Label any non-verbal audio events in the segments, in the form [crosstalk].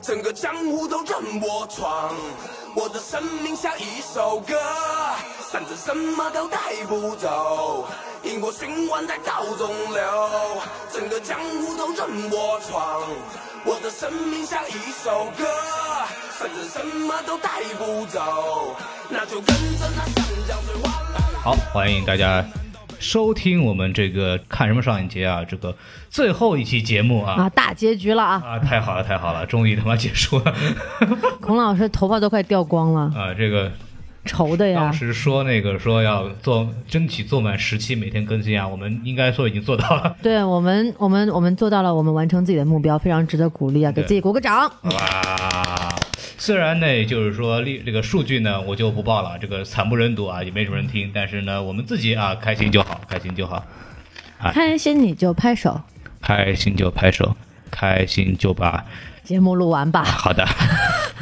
整个江湖都任我闯，我的生命像一首歌，反正什么都带不走，因果循环在道中流，整个江湖都任我闯，我的生命像一首歌，反正什么都带不走，那就跟着那山江水哗啦啦。好，欢迎大家收听我们这个看什么上影节啊，这个最后一期节目啊。啊，大结局了啊！啊，太好了，太好了，终于他妈结束了 [laughs] [laughs] 孔老师头发都快掉光了，啊！这个愁的呀当。时说那个说要做争取做满十期每天更新啊，我们应该说已经做到了。对我们，我们我们做到了，我们完成自己的目标，非常值得鼓励啊！给自己鼓个掌。哇，虽然呢，就是说历这个数据呢，我就不报了，这个惨不忍睹啊，也没什么人听，但是呢，我们自己啊开心就好，开心就好，开心你就拍手，开心就拍手，开心就把节目录完吧。[laughs] 好的，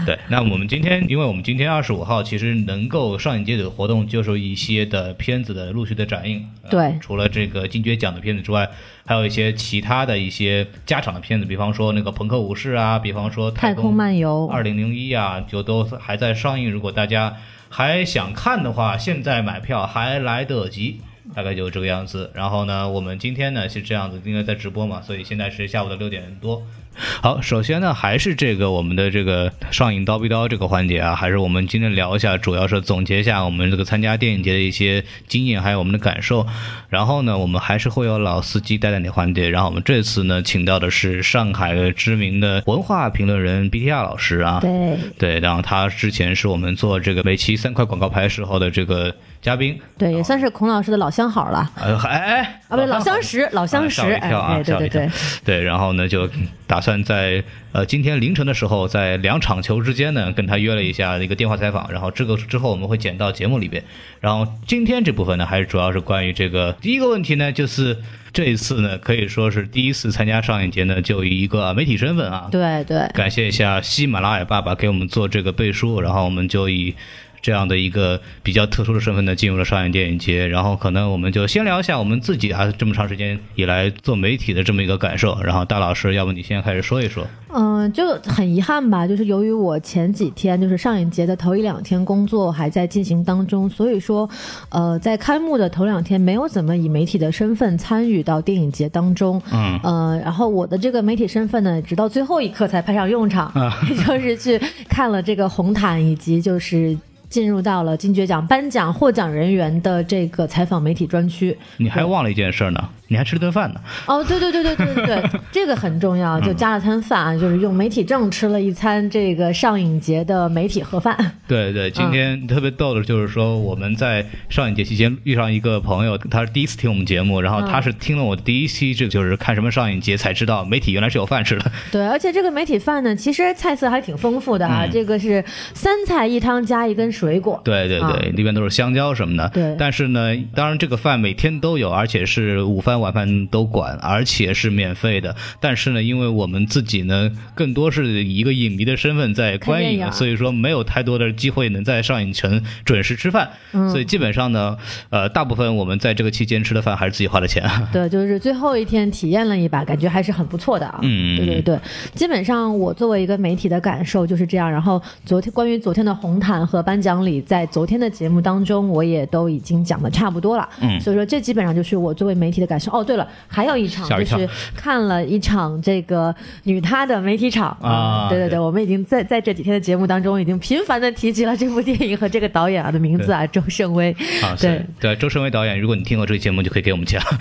对，那我们今天，因为我们今天二十五号，其实能够上影节的活动就是一些的片子的陆续的展映。呃对除了这个金爵奖的片子之外，还有一些其他的一些加场的片子，比方说那个《朋克武士》啊，比方说《太空漫游二零零一》啊，就都还在上映。如果大家还想看的话，现在买票还来得及。大概就是这个样子。然后呢，我们今天呢是这样子，因为在直播嘛，所以现在是下午的六点多。[laughs] 好，首先呢，还是这个我们的这个上影叨逼叨这个环节啊，还是我们今天聊一下，主要是总结一下我们这个参加电影节的一些经验，还有我们的感受。然后呢，我们还是会有老司机带带你环节。然后我们这次呢，请到的是上海的知名的文化评论人 BTR 老师啊，对，对，然后他之前是我们做这个每期三块广告牌时候的这个嘉宾，对，也算是孔老师的老相好了呃，还哎啊，不对，老相识，老相识，吓我一跳啊哎，对对对，对，然后呢，就打算在呃今天凌晨的时候，在两场球之间呢，跟他约了一下一个电话采访，然后这个之后我们会剪到节目里边。然后今天这部分呢，还是主要是关于这个第一个问题呢，就是这一次呢，可以说是第一次参加上影节呢，就以一个媒体身份啊，对对，感谢一下喜马拉雅爸爸给我们做这个背书，然后我们就以这样的一个比较特殊的身份呢，进入了上海电影节。然后可能我们就先聊一下我们自己啊，这么长时间以来做媒体的这么一个感受。然后大老师，要不你先开始说一说？嗯，就很遗憾吧，就是由于我前几天就是上影节的头一两天工作还在进行当中，所以说，呃，在开幕的头两天没有怎么以媒体的身份参与到电影节当中，嗯呃，然后我的这个媒体身份呢，直到最后一刻才派上用场，也 [laughs] 就是去看了这个红毯以及就是。进入到了金爵奖颁奖获奖人员的这个采访媒体专区，你还忘了一件事呢，你还吃了顿饭呢。哦，对对对对对对对，[laughs] 这个很重要，就加了餐饭啊，就是用媒体证吃了一餐这个上影节的媒体盒饭。[laughs] 对对，今天特别逗的就是说，我们在上影节期间遇上一个朋友，他是第一次听我们节目，然后他是听了我第一期，这就是看什么上影节才知道媒体原来是有饭吃的。[laughs] 对，而且这个媒体饭呢，其实菜色还挺丰富的啊，这个是三菜一汤加一根水果。对对对，啊里边都是香蕉什么的。对但是呢，当然这个饭每天都有，而且是午饭晚饭都管，而且是免费的。但是呢，因为我们自己呢，更多是以一个影迷的身份在观影，所以说没有太多的机会能在上影城准时吃饭。嗯所以基本上呢，呃，大部分我们在这个期间吃的饭还是自己花的钱。对，就是最后一天体验了一把，感觉还是很不错的啊。嗯对对对，基本上我作为一个媒体的感受就是这样。然后昨天关于昨天的红毯和颁奖礼，在昨天的节目当中，我也都已经讲的差不多了。嗯所以说这基本上就是我作为媒体的感受。哦，对了，还有一场一就是 [laughs] 看了一场这个女她的媒体场啊对对对对，我们已经在在这几天的节目当中已经频繁的提及了这部电影和这个导演啊的名字啊，周胜威。啊，[laughs] 对对，周胜威导演，如果你听过这个节目，就可以给我们讲。[laughs]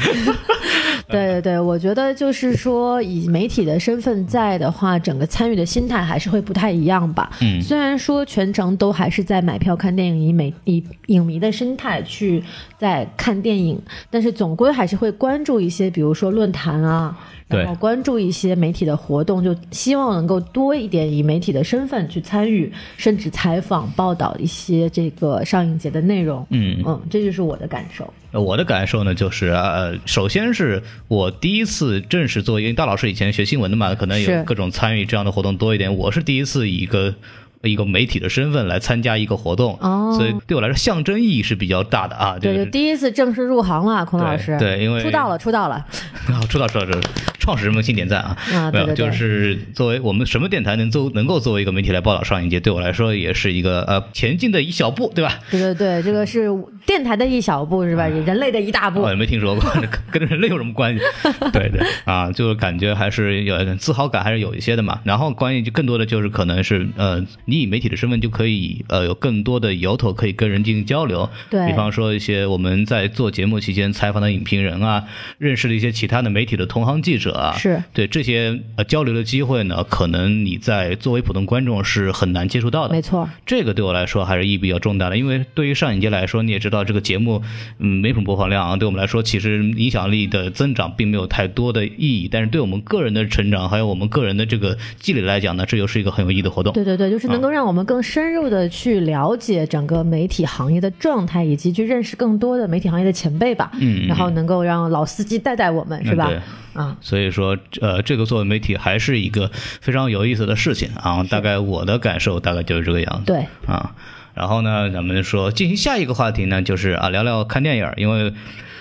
对对对，我觉得就是说，以媒体的身份在的话，整个参与的心态还是会不太一样吧。嗯虽然说全程都还是在买票看电影，以美以影迷的心态去在看电影，但是总归还是会关注一些，比如说论坛啊。然后关注一些媒体的活动，就希望能够多一点以媒体的身份去参与，甚至采访、报道一些这个上映节的内容。嗯嗯，这就是我的感受。呃我的感受呢，就是呃，首先是我第一次正式做，因为大老师以前学新闻的嘛，可能有各种参与这样的活动多一点。我是第一次以一个一个媒体的身份来参加一个活动，哦所以对我来说象征意义是比较大的啊。对第一次正式入行了，孔老师。对对因为出道了，出道了。好 [laughs] 出道出道出道创始人们请点赞啊！没有，就是作为我们什么电台能作能够作为一个媒体来报道上一节，对我来说也是一个呃前进的一小步，对吧？对对对，这个是电台的一小步是吧？人类的一大步我。也没听说过，[laughs] 跟人类有什么关系？[laughs] 对对啊，就是感觉还是有点自豪感，还是有一些的嘛。然后关于就更多的就是可能是呃，你以媒体的身份就可以呃有更多的由头可以跟人进行交流。对比方说一些我们在做节目期间采访的影评人啊，认识了一些其他的媒体的同行记者啊，是对这些呃交流的机会呢，可能你在作为普通观众是很难接触到的。没错，这个对我来说还是意义比较重大的，因为对于上影节来说，你也知道这个节目，嗯，没什么播放量啊，对我们来说其实影响力的增长并没有太多的意义，但是对我们个人的成长还有我们个人的这个积累来讲呢，这又是一个很有意义的活动。对对对，就是能够让我们更深入的去了解整个媒体行业的状态，以及去认识更多的媒体行业的前辈吧。嗯嗯然后能够让老司机带带我们，是吧？对啊，所以说，呃，这个作为媒体还是一个非常有意思的事情啊。大概我的感受大概就是这个样子。对，啊，然后呢，咱们说进行下一个话题呢，就是啊，聊聊看电影，因为。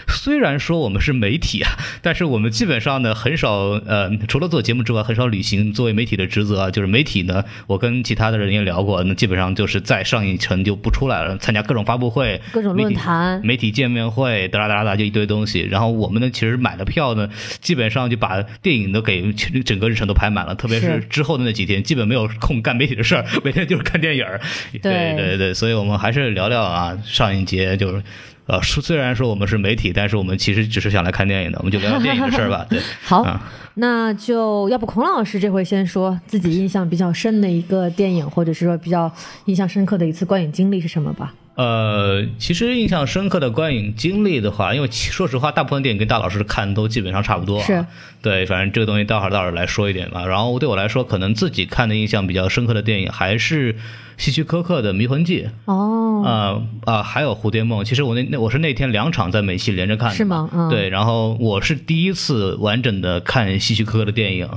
虽然说我们是媒体啊，[laughs] 但是我们基本上呢很少呃，除了做节目之外，很少履行作为媒体的职责啊。就是媒体呢，我跟其他的人也聊过，那基本上就是在上一层就不出来了，参加各种发布会、各种论坛媒体、媒体见面会，哒啦哒啦哒就一堆东西。然后我们呢，其实买了票呢，基本上就把电影都给整个日程都排满了，特别是是之后的那几天，基本没有空干媒体的事儿，[laughs] 每天就是看电影儿。对对对，所以我们还是聊聊啊，上一节就是。呃，说虽然说我们是媒体，但是我们其实只是想来看电影的，我们就聊聊电影的事儿吧。[laughs] 对，好，啊那就要不孔老师这回先说自己印象比较深的一个电影，或者是说比较印象深刻的一次观影经历是什么吧？呃，其实印象深刻的观影经历的话，因为说实话，大部分电影跟大老师看都基本上差不多、啊。是，对，反正这个东西待会儿待会儿来说一点吧。然后对我来说，可能自己看的印象比较深刻的电影还是希区柯克的《迷魂记》哦，啊啊、还有《蝴蝶梦》。其实我那那我是那天两场在美戏连着看的，是吗嗯对，然后我是第一次完整的看希区柯克的电影，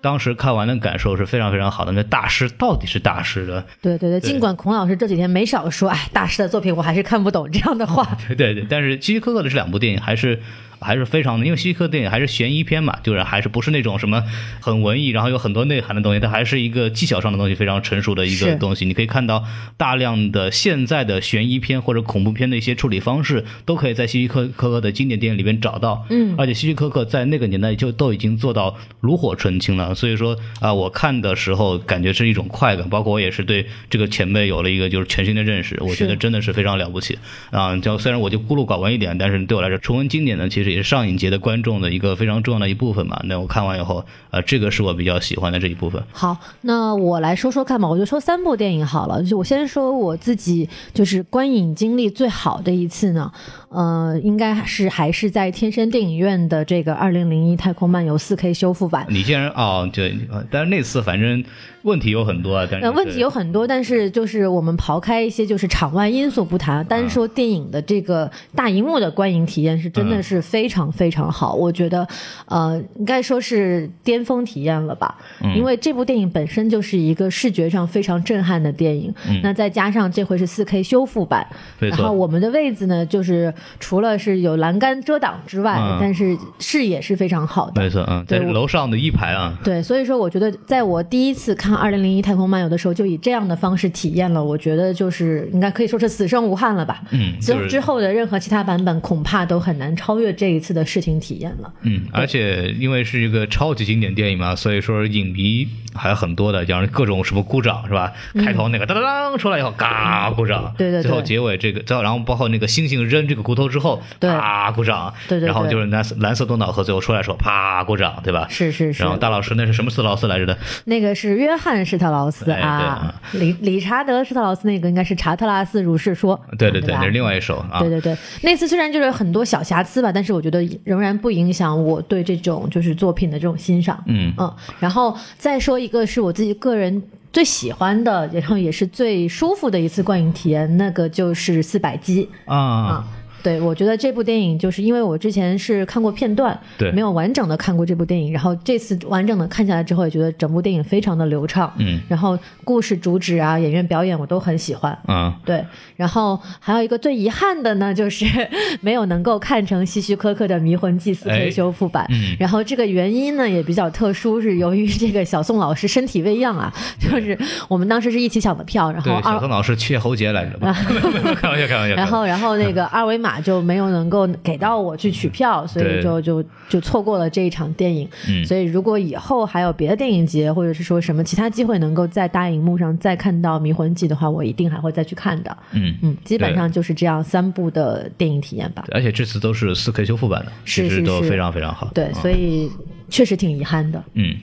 当时看完的感受是非常非常好的。那大师到底是大师的，对对对，尽管孔老师这几天没少说，哎，大师的作品我还是看不懂这样的话。[laughs] 对对对，但是希区柯克的这两部电影还是还是非常的，因为希区柯克电影还是悬疑片嘛，就是还是不是那种什么很文艺，然后有很多内涵的东西，它还是一个技巧上的东西非常成熟的一个东西。你可以看到大量的现在的悬疑片或者恐怖片的一些处理方式，都可以在希区柯柯克的经典电影里面找到。嗯而且希区柯克在那个年代就都已经做到炉火纯青了，所以说啊、我看的时候感觉是一种快感，包括我也是对这个前辈有了一个就是全新的认识，我觉得真的是非常了不起啊！就虽然我就孤陋寡闻一点，但是对我来说，重温经典呢，其实也是上影节的观众的一个非常重要的一部分嘛。那我看完以后，呃，这个是我比较喜欢的这一部分。好，那我来说说看吧，我就说三部电影好了。就我先说我自己就是观影经历最好的一次呢，呃，应该是还是在天山电影院的这个二零零一太空漫游四 K 修复版。你竟然哦，对，呃但是那次反正问题有很多啊，但是呃，问题有很多，但是就是我们刨开一些就是场外因素不谈，单说电影的这个大荧幕的观影体验是真的是非常非常好，我觉得，呃，应该说是巅峰体验了吧。因为这部电影本身就是一个视觉上非常震撼的电影，那再加上这回是四 K 修复版，然后我们的位子呢，就是除了是有栏杆遮挡之外，嗯但是视野是非常好的。没错，嗯，在对楼上的一排啊，对，所以说我觉得，在我第一次看《二零零一太空漫游》的时候，就以这样的方式体验了，我觉得就是应该可以说是死生无憾了吧。嗯，之就是之后的任何其他版本，恐怕都很难超越这一次的视听体验了。嗯，而且因为是一个超级经典电影嘛，所以说影迷还有很多的，像各种什么鼓掌是吧？开头那个当当当出来以后，嘎鼓掌，嗯对对对。最后结尾这个，最后然后包括那个猩猩扔这个骨头之后，对。啪鼓掌，对对对。然后就是蓝蓝色多瑙河最后出来的时候，啪鼓掌，对吧？是是是。然，后大老师那是什么斯劳斯来着的？那个是约翰施特劳斯啊，理理查德施特劳斯那个应该是查特拉斯如是说，对对对，那是另外一首啊。对对对，那次虽然就是很多小瑕疵吧，但是我觉得仍然不影响我对这种就是作品的这种欣赏。嗯嗯，然后再说一个是我自己个人最喜欢的，然后也是最舒服的一次观影体验，那个就是四百集啊，对，我觉得这部电影就是因为我之前是看过片段，对没有完整的看过这部电影，然后这次完整的看下来之后，也觉得整部电影非常的流畅，嗯然后故事主旨啊、演员表演我都很喜欢。嗯，对，然后还有一个最遗憾的呢，就是 [laughs] 没有能够看成希区柯克的《迷魂祭司》可以修复版。嗯然后这个原因呢也比较特殊，是由于这个小宋老师身体未恙啊，就是我们当时是一起抢的票，然后对，小宋老师切喉结来着，[laughs] [laughs] 开玩笑，开玩笑。然后，然后那个二维码就没有能够给到我去取票，所以就就就错过了这一场电影。嗯所以如果以后还有别的电影节，或者是说什么其他机会能够在大荧幕上再看到《迷魂记》的话，我一定还会再去看的。嗯嗯，基本上就是这样三部的电影体验吧。而且这次都是四 K 修复版的，是是是其实都非常非常好。对，嗯所以确实挺遗憾的。嗯，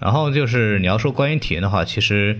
然后就是你要说观影体验的话，其实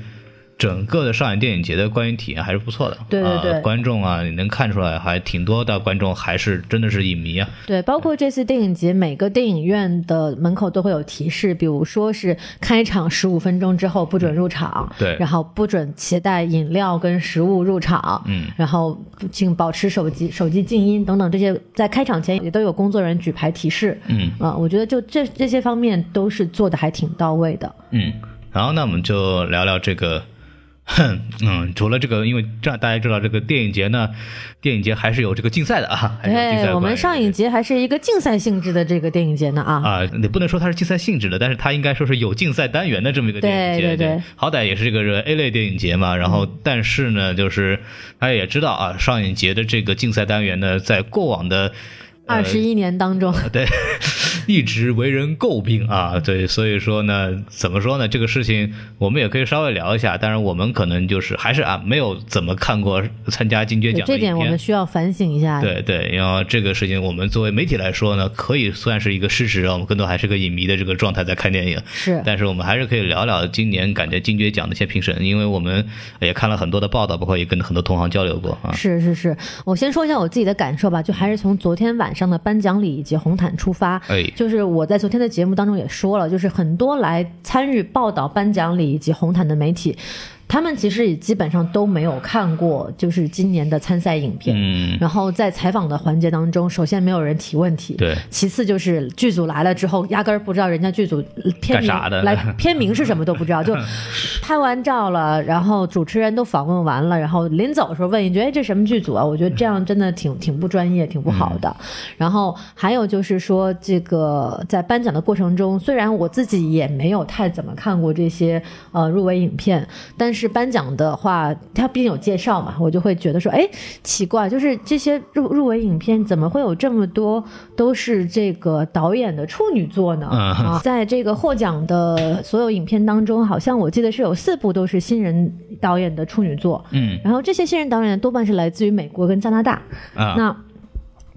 整个的上海电影节的观影体验还是不错的。对对对呃观众啊，你能看出来还挺多的观众还是真的是影迷啊。对，包括这次电影节，每个电影院的门口都会有提示，比如说是开场十五分钟之后不准入场，对然后不准携带饮料跟食物入场，嗯然后请保持手机手机静音等等这些，在开场前也都有工作人员举牌提示，嗯啊、我觉得就这这些方面都是做的还挺到位的。嗯，然后那我们就聊聊这个。哼，嗯，除了这个，因为这样大家知道，这个电影节呢，电影节还是有这个竞赛的啊，还是有竞赛对，我们上影节还是一个竞赛性质的这个电影节呢啊。啊，你不能说它是竞赛性质的，但是它应该说是有竞赛单元的这么一个电影节，对对对好歹也是这个 A 类电影节嘛。然后，但是呢，就是大家也知道啊，上影节的这个竞赛单元呢，在过往的二十一年当中，[laughs] 对，一直为人诟病啊。对，所以说呢，怎么说呢？这个事情我们也可以稍微聊一下。当然，我们可能就是还是啊，没有怎么看过参加金爵奖这点我们需要反省一下。对对，然后这个事情，我们作为媒体来说呢，可以算是一个事实，我们更多还是个影迷的这个状态在看电影。是。但是我们还是可以聊聊今年感觉金爵奖的一些评审，因为我们也看了很多的报道，包括也跟很多同行交流过啊。是是是，我先说一下我自己的感受吧，就还是从昨天晚上的颁奖礼以及红毯出发。哎就是我在昨天的节目当中也说了，就是很多来参与报道颁奖礼以及红毯的媒体。他们其实也基本上都没有看过，就是今年的参赛影片。嗯，然后在采访的环节当中，首先没有人提问题，对其次就是剧组来了之后，压根儿不知道人家剧组片名啥的来 [laughs] 片名是什么都不知道，就 [laughs] 拍完照了，然后主持人都访问完了，然后临走的时候问一句：“哎，这什么剧组啊？”我觉得这样真的挺挺不专业，挺不好的。然后还有就是说，这个在颁奖的过程中，虽然我自己也没有太怎么看过这些呃入围影片，但是颁奖的话，它毕竟有介绍嘛，我就会觉得说，哎，奇怪，就是这些入入围影片怎么会有这么多都是这个导演的处女作呢？嗯啊，在这个获奖的所有影片当中，好像我记得是有四部都是新人导演的处女作。嗯然后这些新人导演多半是来自于美国跟加拿大。啊，那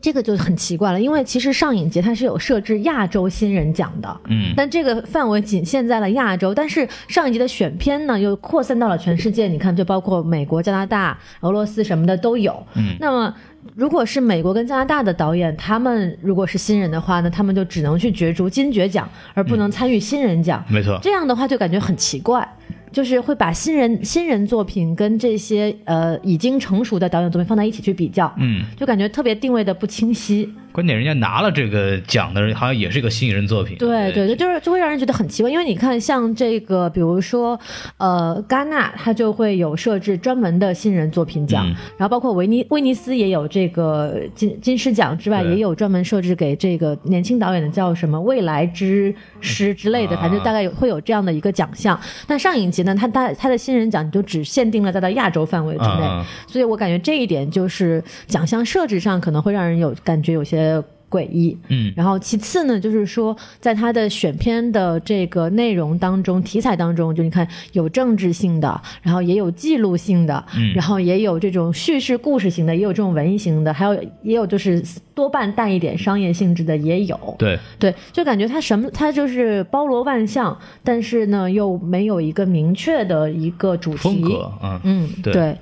这个就很奇怪了，因为其实上影节它是有设置亚洲新人奖的，嗯。但这个范围仅限在了亚洲，但是上一节的选片呢又扩散到了全世界，你看，就包括美国、加拿大、俄罗斯什么的都有。嗯。那么如果是美国跟加拿大的导演，他们如果是新人的话呢，他们就只能去角逐金爵奖，而不能参与新人奖。没错，这样的话就感觉很奇怪，就是会把新人新人作品跟这些呃已经成熟的导演作品放在一起去比较，嗯，就感觉特别定位的不清晰。关键人家拿了这个奖的人，好像也是一个新人作品。对对对，就是就会让人觉得很奇怪，因为你看像这个，比如说呃戛纳，它就会有设置专门的新人作品奖，嗯。然后包括威尼威尼斯也有这个金金狮奖之外，也有专门设置给这个年轻导演的叫什么未来之师之类的，啊。反正大概有会有这样的一个奖项。但上影集呢，它它它的新人奖就只限定了在它亚洲范围之内，嗯所以我感觉这一点就是奖项设置上可能会让人有感觉有些诡异。嗯然后其次呢，就是说在他的选片的这个内容当中、题材当中，就你看有政治性的，然后也有记录性的，嗯然后也有这种叙事故事型的，也有这种文艺型的，还有也有就是多半带一点商业性质的也有。对，对，就感觉他什么，他就是包罗万象，但是呢又没有一个明确的一个主题。风格，嗯。嗯，对对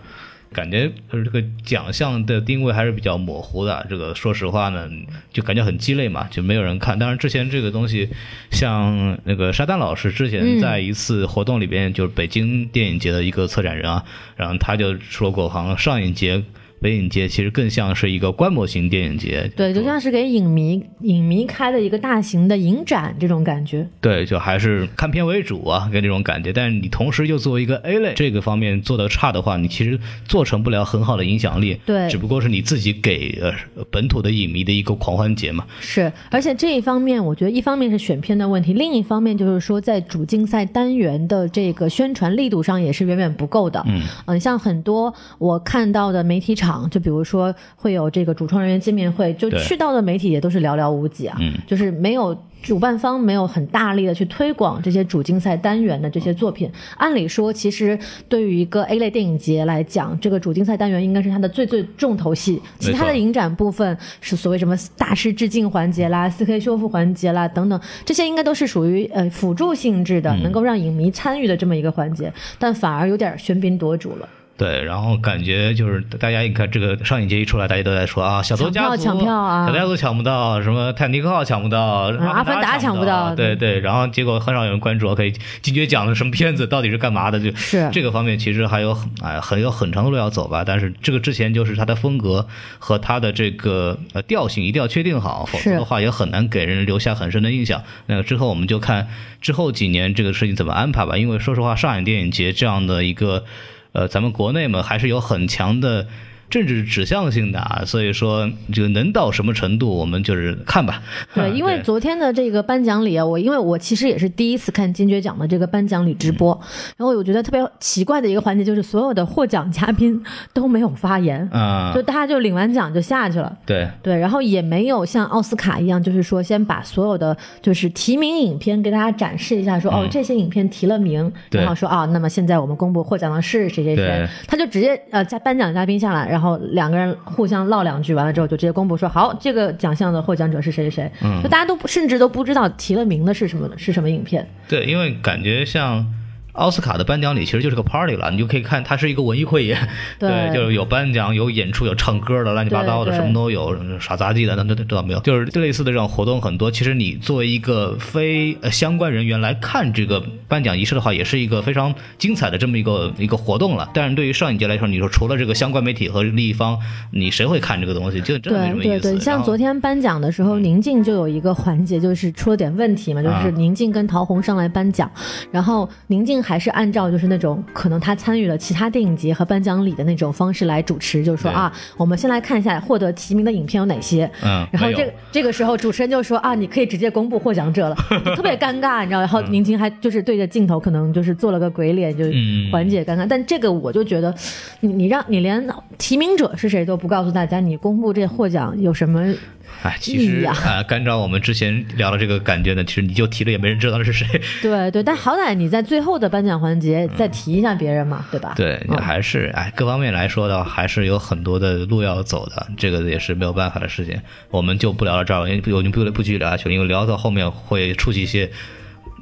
感觉就是这个奖项的定位还是比较模糊的。这个说实话呢，就感觉很鸡肋嘛，就没有人看。当然之前这个东西，像那个沙丹老师之前在一次活动里边，就是北京电影节的一个策展人啊，然后他就说过，好像上一节。北影节其实更像是一个观摩型电影节，对，就像是给影迷影迷开的一个大型的影展这种感觉。对，就还是看片为主啊，跟这种感觉。但是你同时又作为一个 A 类这个方面做得差的话，你其实做成不了很好的影响力。对只不过是你自己给呃本土的影迷的一个狂欢节嘛。是，而且这一方面，我觉得一方面是选片的问题，另一方面就是说，在主竞赛单元的这个宣传力度上也是远远不够的。嗯嗯，像很多我看到的媒体场，就比如说会有这个主创人员见面会，就去到的媒体也都是寥寥无几啊，嗯就是没有。主办方没有很大力的去推广这些主竞赛单元的这些作品。按理说，其实对于一个 A 类电影节来讲，这个主竞赛单元应该是它的最最重头戏。其他的影展部分是所谓什么大师致敬环节啦、4K 修复环节啦等等，这些应该都是属于呃辅助性质的，嗯能够让影迷参与的这么一个环节，但反而有点喧宾夺主了。对，然后感觉就是大家一看这个上影节一出来，大家都在说啊，小偷家族抢票抢票啊小偷家族抢不到，什么泰坦尼克号抢不到，阿凡达抢抢不到对对，然后结果很少有人关注，OK，金爵奖的什么片子到底是干嘛的？就是这个方面其实还有很哎很有很长的路要走吧，但是这个之前就是它的风格和它的这个呃调性一定要确定好，否则的话也很难给人留下很深的印象。那个之后我们就看之后几年这个事情怎么安排吧，因为说实话，上海电影节这样的一个。呃，咱们国内嘛，还是有很强的政治指向性的啊，所以说这个能到什么程度，我们就是看吧。对，因为昨天的这个颁奖礼啊，我因为我其实也是第一次看金爵奖的这个颁奖礼直播，然后我觉得特别奇怪的一个环节就是所有的获奖嘉宾都没有发言，啊、就大家就领完奖就下去了。对。对，然后也没有像奥斯卡一样，就是说先把所有的就是提名影片给大家展示一下说，哦这些影片提了名，然后说啊，那么现在我们公布获奖的是谁谁谁，他就直接呃加颁奖嘉宾下来，然后两个人互相唠两句，完了之后就直接公布说好，这个奖项的获奖者是谁谁谁，嗯就大家都不甚至都不知道提了名的是什么是什么影片，对，因为感觉像。奥斯卡的颁奖礼其实就是个 party 了，你就可以看它是一个文艺汇演，[laughs] 对就是有颁奖、有演出、有唱歌的，乱七八糟的，什么都有，耍杂技的，那那知道没有？就是类似的这种活动很多。其实你作为一个非呃相关人员来看这个颁奖仪式的话，也是一个非常精彩的这么一个一个活动了。但是对于上影节来说，你说除了这个相关媒体和利益方，你谁会看这个东西？就真的没什么意思。对对对，像昨天颁奖的时候，宁静就有一个环节，就是出了点问题嘛，就是啊宁静跟陶虹上来颁奖，然后宁静还是按照就是那种可能他参与了其他电影节和颁奖礼的那种方式来主持，就是说啊，我们先来看一下获得提名的影片有哪些。嗯，然后这个这个时候，主持人就说啊，你可以直接公布获奖者了，[laughs] 特别尴尬，你知道？然后宁静还就是对着镜头，可能就是做了个鬼脸，就嗯缓解尴尬。但这个我就觉得，你你让你连提名者是谁都不告诉大家，你公布这获奖有什么？哎，其实啊，按照我们之前聊的这个感觉呢，其实你就提了也没人知道是谁。[laughs] 对对，但好歹你在最后的颁奖环节再提一下别人嘛，对吧？对，嗯还是哎，各方面来说的话，还是有很多的路要走的，这个也是没有办法的事情。我们就不聊到这儿了，因为我就不不继续聊下去了，因为聊到后面会触及一些。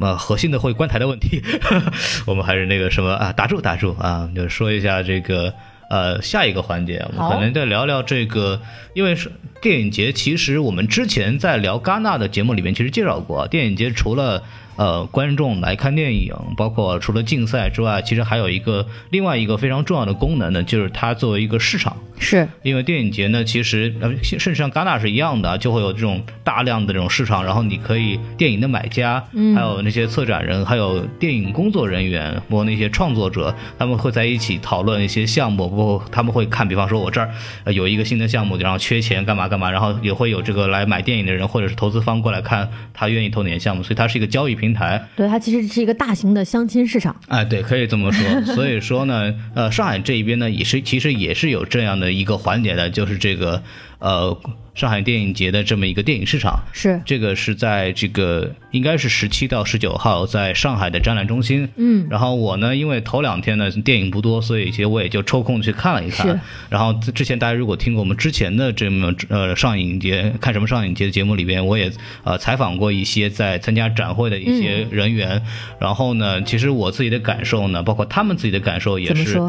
呃，核心的会关台的问题，[laughs] 我们还是那个什么啊，打住打住啊，就说一下这个呃下一个环节，我们可能再聊聊这个，因为是电影节，其实我们之前在聊戛纳的节目里面其实介绍过，电影节除了呃观众来看电影，包括除了竞赛之外，其实还有一个另外一个非常重要的功能呢，就是它作为一个市场。是。因为电影节呢，其实呃，甚至像戛纳是一样的，就会有这种大量的这种市场，然后你可以电影的买家，嗯。还有那些策展人，还有电影工作人员，包括那些创作者，他们会在一起讨论一些项目，包括他们会看，比方说我这儿呃有一个新的项目，然后缺钱干嘛干嘛，然后也会有这个来买电影的人或者是投资方过来看他愿意投哪些项目，所以它是一个交易平台。对，它其实是一个大型的相亲市场。哎，对，可以这么说。[laughs] 所以说呢，呃，上海这一边呢，也是其实也是有这样的一个环节的，就是这个呃上海电影节的这么一个电影市场。是，这个是在这个应该是十七到十九号在上海的展览中心。嗯，然后我呢，因为头两天呢电影不多，所以其实我也就抽空去看了一是看。然后之前大家如果听过我们之前的这么呃上影节看什么上影节的节目里边，我也呃采访过一些在参加展会的一些人员。然后呢，其实我自己的感受呢，包括他们自己的感受也是？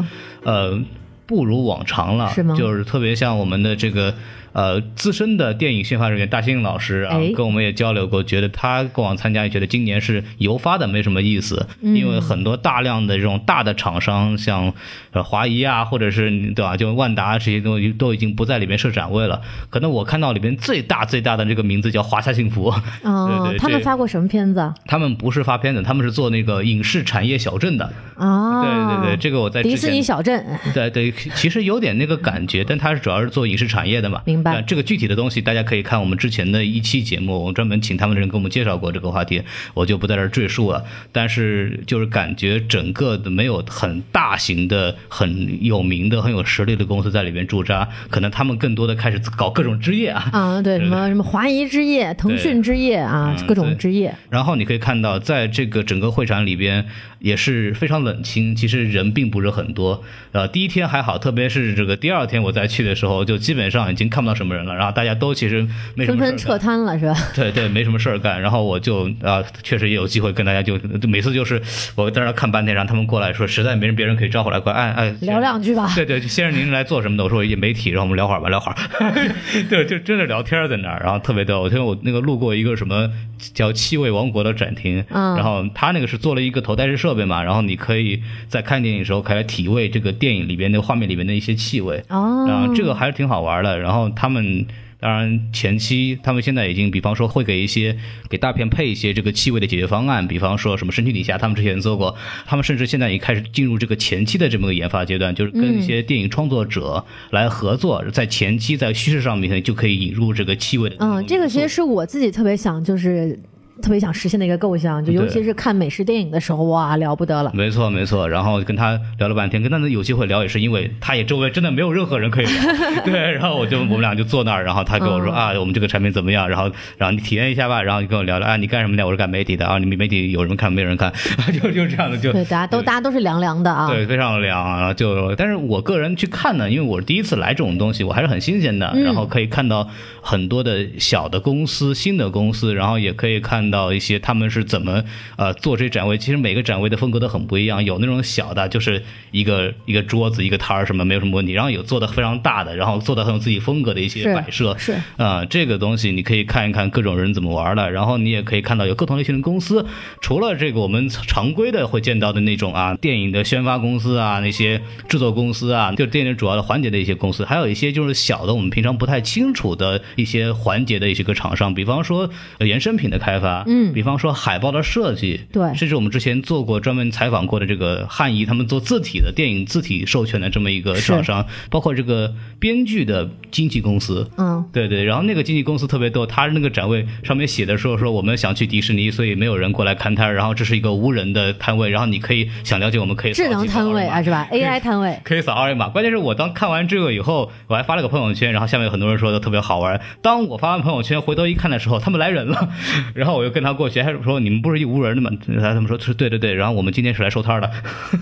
呃。不如往常了，是吗就是特别像我们的这个呃资深的电影宣发人员大兴老师啊哎，跟我们也交流过，觉得他过往参加也觉得今年是油发的没什么意思，嗯因为很多大量的这种大的厂商，像呃华谊啊，或者是对吧，就万达这些东西都已经不在里面设展位了。可能我看到里面最大最大的这个名字叫华夏幸福，哦 [laughs] 对对，他们发过什么片子啊？他们不是发片子，他们是做那个影视产业小镇的。啊，对对对，这个我在之迪士前尼小镇，[laughs] 对对，其实有点那个感觉，但他是主要是做影视产业的嘛。明白呃这个具体的东西，大家可以看我们之前的一期节目，我们专门请他们的人给我们介绍过这个话题，我就不在这儿赘述了。但是就是感觉整个的没有很大型的、很有名的、很有实力的公司在里面驻扎，可能他们更多的开始搞各种之夜啊。啊，对，什么什么华谊之夜、腾讯之夜啊，各种之夜，然后你可以看到，在这个整个会场里边也是非常冷清，其实人并不是很多。呃，第一天还好，特别是这个第二天我再去的时候，就基本上已经看不到什么人了。然后大家都其实没什纷纷撤。摊了是吧？对对，没什么事儿干，然后我就啊、确实也有机会跟大家就就每次就是我在那看半天，然后他们过来说，实在没人别人可以招呼来，过来，哎哎，聊两句吧。对对，先生您是来做什么的？我说我一媒体，然后我们聊会儿吧，聊会儿。[laughs] 对，就真的聊天在那儿，然后特别逗。我听我那个路过一个什么叫气味王国的展厅，嗯然后他那个是做了一个头戴式设备嘛，然后你可以在看电影的时候开始体味这个电影里边那个画面里面的一些气味，哦，然后这个还是挺好玩的。然后他们。当然，前期他们现在已经，比方说会给一些给大片配一些这个气味的解决方案，比方说什么身体底下，他们之前做过，他们甚至现在已经开始进入这个前期的这么个研发阶段，就是跟一些电影创作者来合作，在前期在叙事上面就可以引入这个气味的嗯，这个其实是我自己特别想，就是特别想实现的一个构想，就尤其是看美式电影的时候，哇，了不得了。没错，没错。然后跟他聊了半天，跟他有机会聊，也是因为他也周围真的没有任何人可以聊。[laughs] 对，然后我就我们俩就坐那儿，然后他跟我说、嗯啊，我们这个产品怎么样？然后然后你体验一下吧，然后你跟我聊聊啊，你干什么的？我是干媒体的啊，你们媒体有人看没有人看？[laughs] 就就这样的就对，大家都大家都是凉凉的啊。对，非常凉。然后就，但是我个人去看呢，因为我是第一次来这种东西，我还是很新鲜的。嗯然后可以看到很多的小的公司、新的公司，然后也可以看到一些他们是怎么呃做这展位。其实每个展位的风格都很不一样，有那种小的，就是一个一个桌子、一个摊儿什么没有什么问题，然后有做的非常大的，然后做的很有自己风格的一些摆设。是啊、这个东西你可以看一看各种人怎么玩的，然后你也可以看到有不同类型的公司，除了这个我们常规的会见到的那种啊电影的宣发公司啊，那些制作公司啊，就是电影主要的环节的一些公司，还有一些就是小的我们平常不太清楚的一些环节的一些个厂商，比方说呃衍生品的开发，嗯比方说海报的设计，对甚至我们之前做过专门采访过的这个汉仪他们做字体的电影字体授权的这么一个厂商，包括这个编剧的经纪公司，嗯，对对，然后那个经纪公司特别逗，他那个展位上面写的说说我们想去迪士尼，所以没有人过来看摊，然后这是一个无人的摊位，然后你可以想了解我们可以智能摊位啊，是吧？AI 摊位。可以扫二维码。关键是我当看完这个以后，我还发了个朋友圈，然后下面有很多人说的特别好玩。当我发完朋友圈回头一看的时候，他们来人了，[laughs] 然后我又跟他过去，还说你们不是一无人的吗？他们说是对对对，然后我们今天是来收摊的。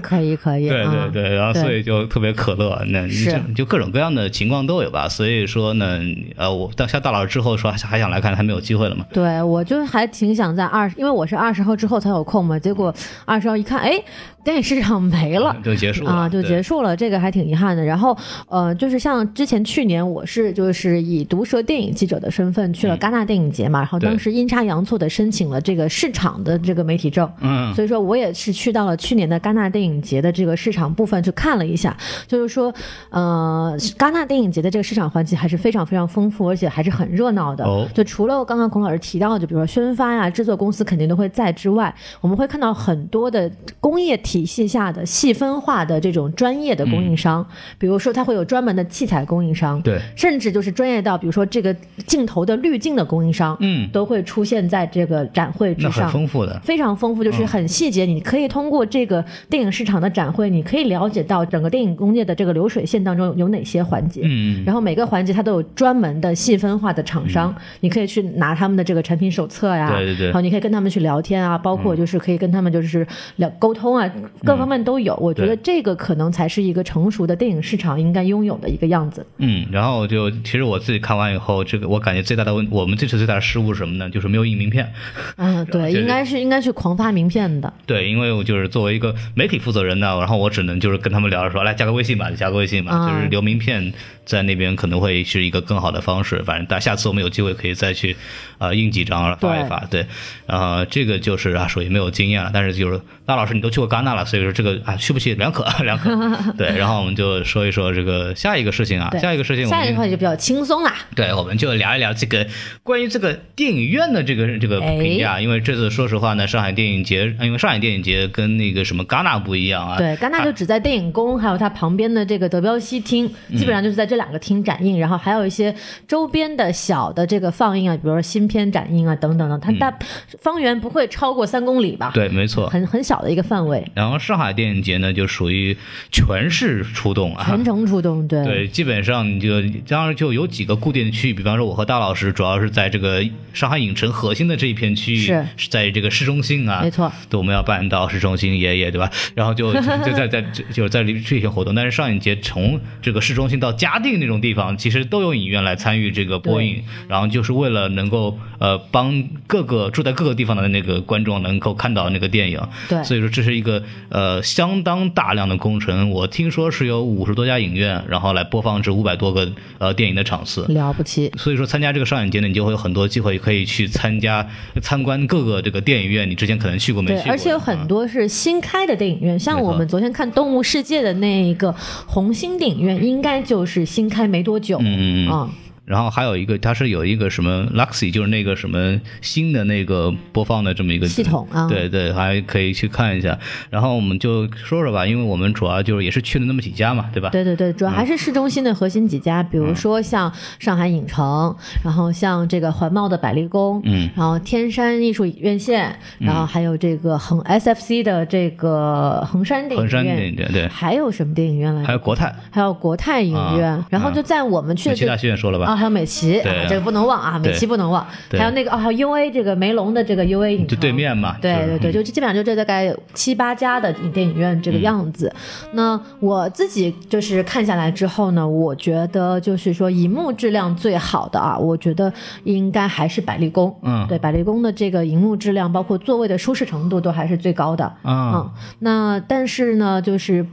可以可以，[laughs] 对啊对对，然后所以就特别可乐，那你就就各种各样的情况都有吧。所以说呢，呃，我到像大老师之后说还还想来看，还没有机会了嘛。对，我就还挺想在二，因为我是二十号之后才有空嘛，结果二十号一看，哎，电影市场没了。就结束了啊，就结束了，这个还挺遗憾的。然后，呃，就是像之前去年，我是就是以毒舌电影记者的身份去了戛纳电影节嘛，然后当时阴差阳错的申请了这个市场的这个媒体证，嗯，所以说我也是去到了去年的戛纳电影节的这个市场部分去看了一下，就是说，呃，戛纳电影节的这个市场环节还是非常非常丰富，而且还是很热闹的。哦就除了刚刚孔老师提到的，就比如说宣发呀、制作公司肯定都会在之外，我们会看到很多的工业体系下的细分化的这种专业的供应商，比如说它会有专门的器材供应商，对，甚至就是专业到比如说这个镜头的滤镜的供应商，嗯，都会出现在这个展会之上。丰富的。非常丰富，就是很细节。你可以通过这个电影市场的展会，你可以了解到整个电影工业的这个流水线当中有哪些环节。嗯，然后每个环节它都有专门的细分化的厂商，你可以去拿他们的这个产品手册呀，对对对然后你可以跟他们去聊天啊，包括就是可以跟他们就是聊沟沟通啊，各方面都有。我觉得这个可能才是一个成熟的电影市场应该拥有的一个样子。嗯，然后就其实我自己看完以后，这个我感觉最大的问，我们这次最大的失误是什么呢？就是没有印名片。[laughs] 嗯，对，应该是应该去狂发名片的。对，因为我就是作为一个媒体负责人呢，然后我只能就是跟他们聊着说，来加个微信吧，加个微信吧，啊就是留名片在那边可能会是一个更好的方式。反正大下次我们有机会可以再去呃印几张发一发。对，然后这个就是啊属于没有经验了，但是就是大老师你都去过戛纳了，所以说这个啊去不去两可两可。[laughs] [laughs] 对，然后我们就说一说这个下一个事情啊，下一个事情我们下一个话题就比较轻松啦。对，我们就聊一聊这个关于这个电影院的这个这个评价，因为这次说实话呢，上海电影节，因为上海电影节跟那个什么戛纳不一样啊，对，戛纳就只在电影宫，还有它旁边的这个德彪西厅，基本上就是在这两个厅展映，然后还有一些周边的小的这个放映啊，比如说新片展映啊等等等，它大方圆不会超过三公里吧？，对，没错。很很小的一个范围，然后上海电影节呢，就属于全市出动啊，全程出动，对。对，基本上你就当然就有几个固定的区域，比方说我和大老师主要是在这个上海影城核心的这一片区域，是在这个市中心啊，没错，对，我们要办到市中心爷爷，对吧？然后就就就在在就就是在这些活动，但是上影节从这个市中心到嘉定那种地方，其实都有影院来参与这个播映，然后就是为了能够呃帮各个住在各个地方的那个观众能够看到那个电影，对。所以说这是一个呃相当大量的工程。我听说是有五十多家影院，然后来播放这五百多个呃电影的场次。了不起。所以说，参加这个上影节呢，你就会有很多机会可以去参加参观各个这个电影院，你之前可能去过没对去，过的。而且有很啊多是新开的电影院，像我们昨天看《动物世界》的那个红星电影院，应该就是新开没多久。嗯嗯嗯。啊，然后还有一个，它是有一个什么 Luxy，就是那个什么新的那个播放的这么一个系统啊对对，还可以去看一下。然后我们就说说吧，因为我们主要就是也是去了那么几家嘛，对吧？对对对，主要还是市中心的核心几家，比如说像上海影城，然后像这个环贸的百丽宫，嗯，然后天山艺术院线，然后还有这个恒 SFC 的这个衡山电影衡山电影院，对，还有什么电影院来着？还有国泰，还有国泰影院，啊然后就在我们去的这美琪大戏院说了吧？啊，还有美琪，这个不能忘啊，美琪不能忘，对还有那个哦，还有 UA 这个梅龙的这个 UA 影城，就对面嘛。对对对，就基本上就这大概七八家的电影院嗯这个样子。那我自己就是看下来之后呢，我觉得就是说银幕质量最好的啊，我觉得应该还是百丽宫。嗯对，百丽宫的这个银幕质量，包括座位的舒适程度都还是最高的。啊嗯，那但是呢，就是。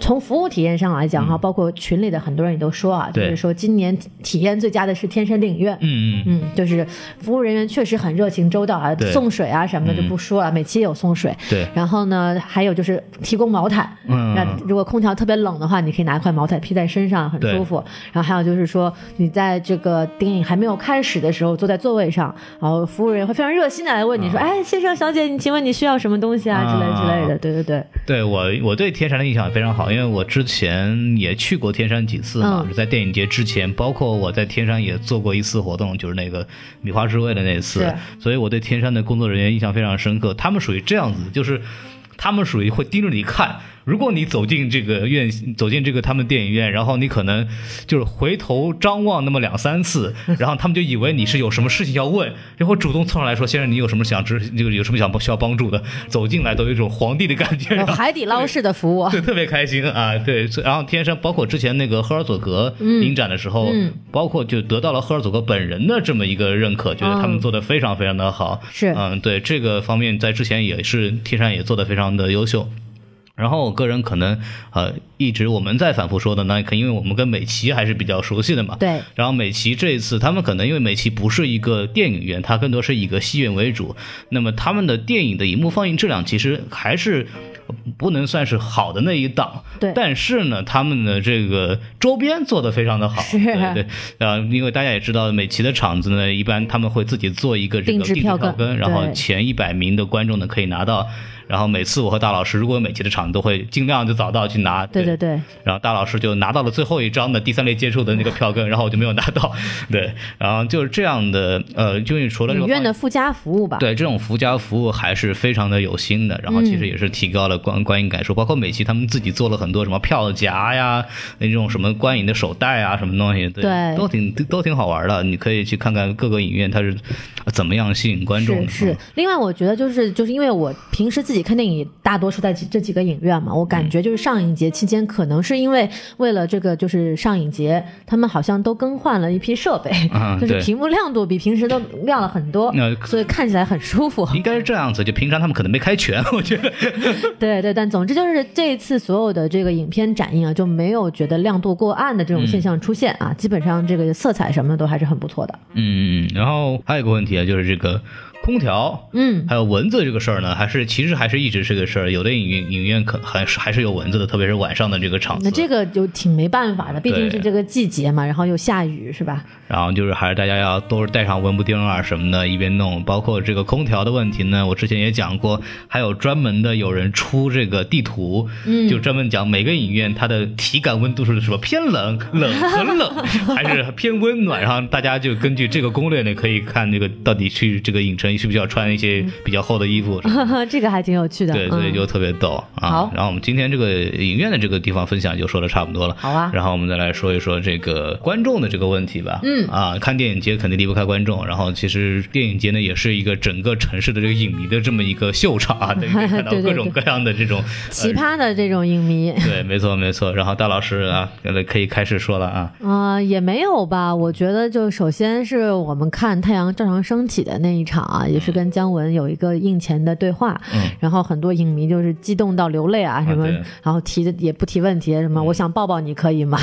从服务体验上来讲哈，包括群里的很多人也都说啊，就是说今年体体验最佳的是天山电影院，嗯嗯嗯，就是服务人员确实很热情周到啊，送水啊什么的就不说了，每期也有送水。对然后呢，还有就是提供毛毯，嗯那如果空调特别冷的话，你可以拿一块毛毯披在身上，很舒服。然后还有就是说，你在这个电影还没有开始的时候，坐在座位上，然后服务人员会非常热心的来问你说：“哎，先生小姐，你请问你需要什么东西啊？”之类之类的。对对对，对我，我对天山的印象也非常好，因为我之前也去过天山几次嘛，在电影节之前，包括我在天山也做过一次活动，就是那个米花之味的那次，所以我对天山的工作人员印象非常深刻。他们属于这样子，就是他们属于会盯着你看。如果你走进这个院，走进这个他们电影院，然后你可能就是回头张望那么两三次，[laughs] 然后他们就以为你是有什么事情要问，然后主动凑上来说：“先生，你有什么想知，这个有什么想需要帮助的？”走进来都有一种皇帝的感觉，海底捞式的服务。对，[laughs] 特别开心啊！对，然后天山包括之前那个赫尔佐格影展的时候，嗯包括就得到了赫尔佐格本人的这么一个认可，觉得他们嗯做的非常非常的好。是嗯，对这个方面在之前也是天山也做的非常的优秀。然后我个人可能呃一直我们在反复说的那，可因为我们跟美琪还是比较熟悉的嘛。对然后美琪这一次，他们可能因为美琪不是一个电影院，它更多是以一个戏院为主，那么他们的电影的荧幕放映质量其实还是不能算是好的那一档。对但是呢，他们的这个周边做的非常的好。是对对，呃，因为大家也知道，美琪的场子呢，一般他们会自己做一个这个定制票根，然后前一百名的观众呢可以拿到。然后每次我和大老师如果有美琪的场，都会尽量就早到去拿。对对对，然后大老师就拿到了最后一张的第三类接触的那个票根，然后我就没有拿到。[laughs] 对，然后就是这样的，呃，就是除了这个影院的附加服务吧。对这种附加服务还是非常的有心的，然后其实也是提高了观观影感受，包括美琪他们自己做了很多什么票夹呀，那种什么观影的手袋啊，什么东西，对，对都挺都挺好玩的。你可以去看看各个影院它是怎么样吸引观众的。是是，另外我觉得就是就是因为我平时自己己看电影大多数在这几个影院嘛，我感觉就是上影节期间，可能是因为为了这个就是上影节，他们好像都更换了一批设备，嗯就是屏幕亮度比平时都亮了很多那，所以看起来很舒服。应该是这样子，就平常他们可能没开全，我觉得。[laughs] 对对，但总之就是这一次所有的这个影片展映啊，就没有觉得亮度过暗的这种现象出现啊，基本上这个色彩什么的都还是很不错的。嗯，然后还有一个问题啊，就是这个空调，嗯，还有蚊子这个事儿呢，还是其实还是一直是个事儿。有的影院影院可还是还是有蚊子的，特别是晚上的这个场次。那这个就挺没办法的，毕竟是这个季节嘛，然后又下雨，是吧？然后就是还是大家要都是带上蚊不叮啊什么的，一边弄。包括这个空调的问题呢，我之前也讲过，还有专门的有人出这个地图，嗯就专门讲每个影院它的体感温度是什么偏冷、冷很冷，还是偏温暖。然后大家就根据这个攻略呢，可以看这个到底去这个影城需不需要穿一些比较厚的衣服。[laughs] 这个还挺有趣的。对，所以嗯就特别逗啊。好然后我们今天这个影院的这个地方分享就说的差不多了。好啊然后我们再来说一说这个观众的这个问题吧。嗯啊，看电影节肯定离不开观众。然后其实电影节呢，也是一个整个城市的这个影迷的这么一个秀场啊，[laughs] 等于可以看到对对各种各样的这种奇葩的这种影迷。对，没错没错。然后大老师啊，可以开始说了啊。啊、也没有吧。我觉得，就首先是我们看太阳照常升起的那一场啊，也是跟姜文有一个印前的对话，嗯然后很多影迷就是激动到流泪啊，什么，对然后提的也不提问题，什么、我想抱抱你可以吗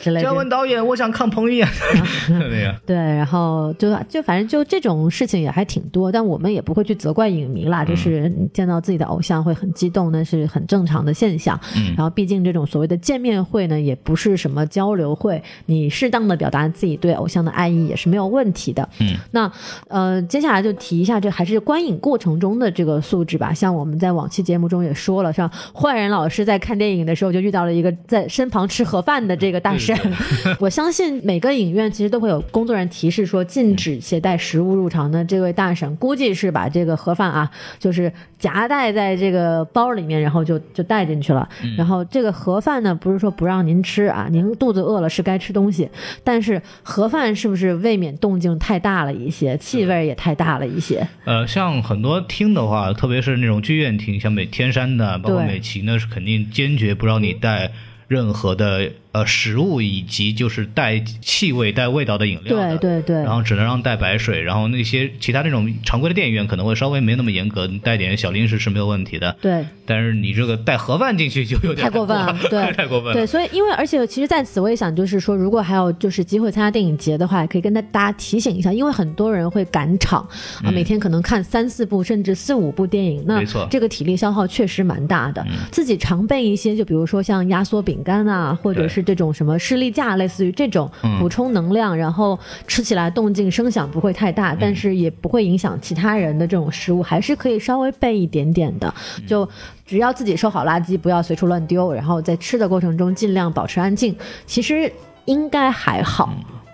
之类的姜。文导演，我想看彭于晏。[laughs] 对呀，对，然后就就反正就这种事情也还挺多，但我们也不会去责怪影迷啦，就是见到自己的偶像会很激动，那是很正常的现象。嗯然后毕竟这种所谓的见面会呢，也不是什么交流会，你适当的表达自己对偶像的爱意也是没有问题的。嗯，那呃，接下来就提一下这还是观影过程中的这个素质吧。像我们在往期节目中也说了，像坏人老师在看电影的时候就遇到了一个在身旁吃盒饭的这个大婶。[laughs] 我相信每个影院其实都会有工作人员提示说禁止携带食物入场的这位大婶，估计是把这个盒饭啊，就是夹带在这个包里面，然后就就带进去了。然后这个盒饭呢，不是说不让您吃啊，您肚子饿了是该吃东西，但是盒饭是不是未免动静太大了一些，气味也太大了一些？呃，像很多厅的话，特别是那种剧院厅，像美天山的，包括美琪呢，是肯定坚决不让你带任何的呃食物以及就是带气味、带味道的饮料的。对对对然后只能让带白水，然后那些其他那种常规的电影院可能会稍微没那么严格，你带点小零食是没有问题的。对。但是你这个带盒饭进去就有点太过分了，对，[laughs] 太过分了。对，所以因为而且其实在此我也想就是说，如果还有就是机会参加电影节的话，也可以跟大大家提醒一下，因为很多人会赶场啊，每天可能看三四部甚至四五部电影，那没错这个体力消耗确实蛮大的。自己常备一些，就比如说像压缩饼干啊，或者对是这种什么士力架，类似于这种嗯补充能量，然后吃起来动静声响不会太大，但是也不会影响其他人的这种食物，还是可以稍微备一点点的，就。只要自己收好垃圾，不要随处乱丢，然后在吃的过程中尽量保持安静，其实应该还好。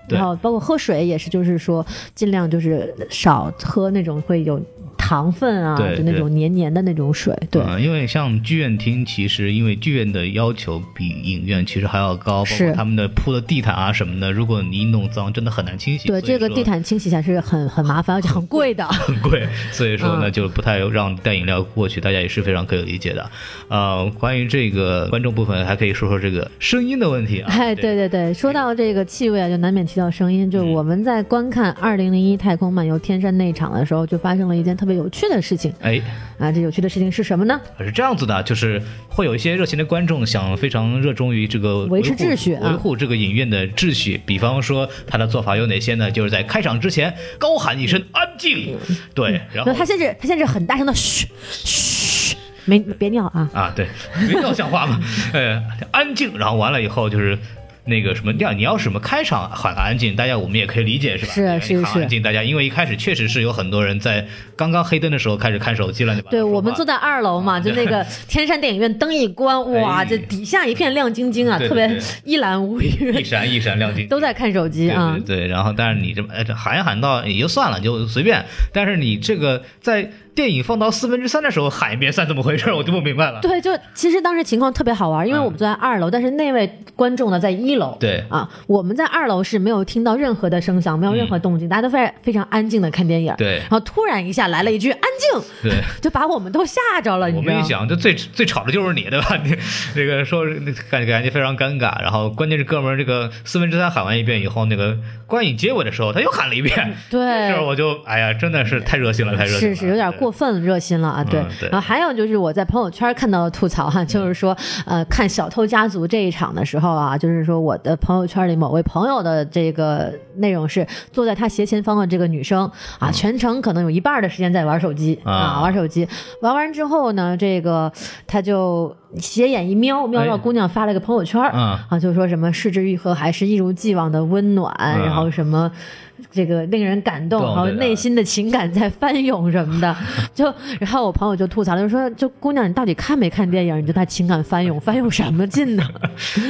对然后包括喝水也是，就是说尽量就是少喝那种会有糖分啊，就那种黏黏的那种水。对，嗯，因为像剧院厅，其实因为剧院的要求比影院其实还要高，包是括他们的铺的地毯啊什么的，如果你一弄脏，真的很难清洗。对，这个地毯清洗起来是很很麻烦，而且 [laughs] 很贵的。很贵，所以说呢嗯就不太让带饮料过去，大家也是非常可以理解的。呃，关于这个观众部分，还可以说说这个声音的问题啊。哎，对对对，说到这个气味啊，就难免提到声音。就嗯我们在观看《二零零一太空漫游天山》那一场的时候，就发生了一件特别有趣的事情哎，啊！这有趣的事情是什么呢？是这样子的，就是会有一些热情的观众想非常热衷于这个维持秩序啊维护这个影院的秩序。比方说，他的做法有哪些呢？就是在开场之前高喊一声“安静”，对，然后那他现在他现在很大声的嘘嘘，没别尿啊！啊，对，没尿像话嘛，呃，[laughs] 安静，然后完了以后就是。那个什么，要你要什么开场喊安静，大家我们也可以理解是吧？是你是是喊安静，大家因为一开始确实是有很多人在刚刚黑灯的时候开始看手机了，对吧？对，我们坐在二楼嘛，就那个天山电影院灯一关，哇，哎这底下一片亮晶晶啊，特别一览无余一，闪一闪亮晶，[laughs] 都在看手机啊对。然后但是你这么喊一喊到也就算了，就随便。但是你这个在电影放到四分之三的时候喊一遍算怎么回事？我就不明白了。对，就其实当时情况特别好玩，因为我们坐在二楼，但是那位观众呢在一楼。对啊，我们在二楼是没有听到任何的声响，没有任何动静，大家都非常非常安静的看电影。对然后突然一下来了一句安静，对，[laughs] 就把我们都吓着了。我们一想，这最最吵的就是你，对吧？[laughs] 你这个说感感觉非常尴尬。然后关键是哥们儿这个四分之三喊完一遍以后，那个观影结尾的时候他又喊了一遍。[laughs] 对这会儿我就哎呀，真的是太热心了，太热心了。是是有点过分热心了啊，对。嗯对然后还有就是我在朋友圈看到的吐槽哈，就是说呃看《小偷家族》这一场的时候啊，就是说我的朋友圈里某位朋友的这个内容是坐在他斜前方的这个女生啊，全程可能有一半的时间在玩手机嗯啊啊，玩手机。玩完之后呢，这个他就斜眼一瞄，瞄到哎姑娘发了个朋友圈嗯啊，就说什么逝之愈合还是一如既往的温暖，然后什么。[laughs] 这个令人感动，然后内心的情感在翻涌什么的，[laughs] 就然后我朋友就吐槽，就说就姑娘你到底看没看电影？你就他情感翻涌，[laughs] 翻涌什么劲呢？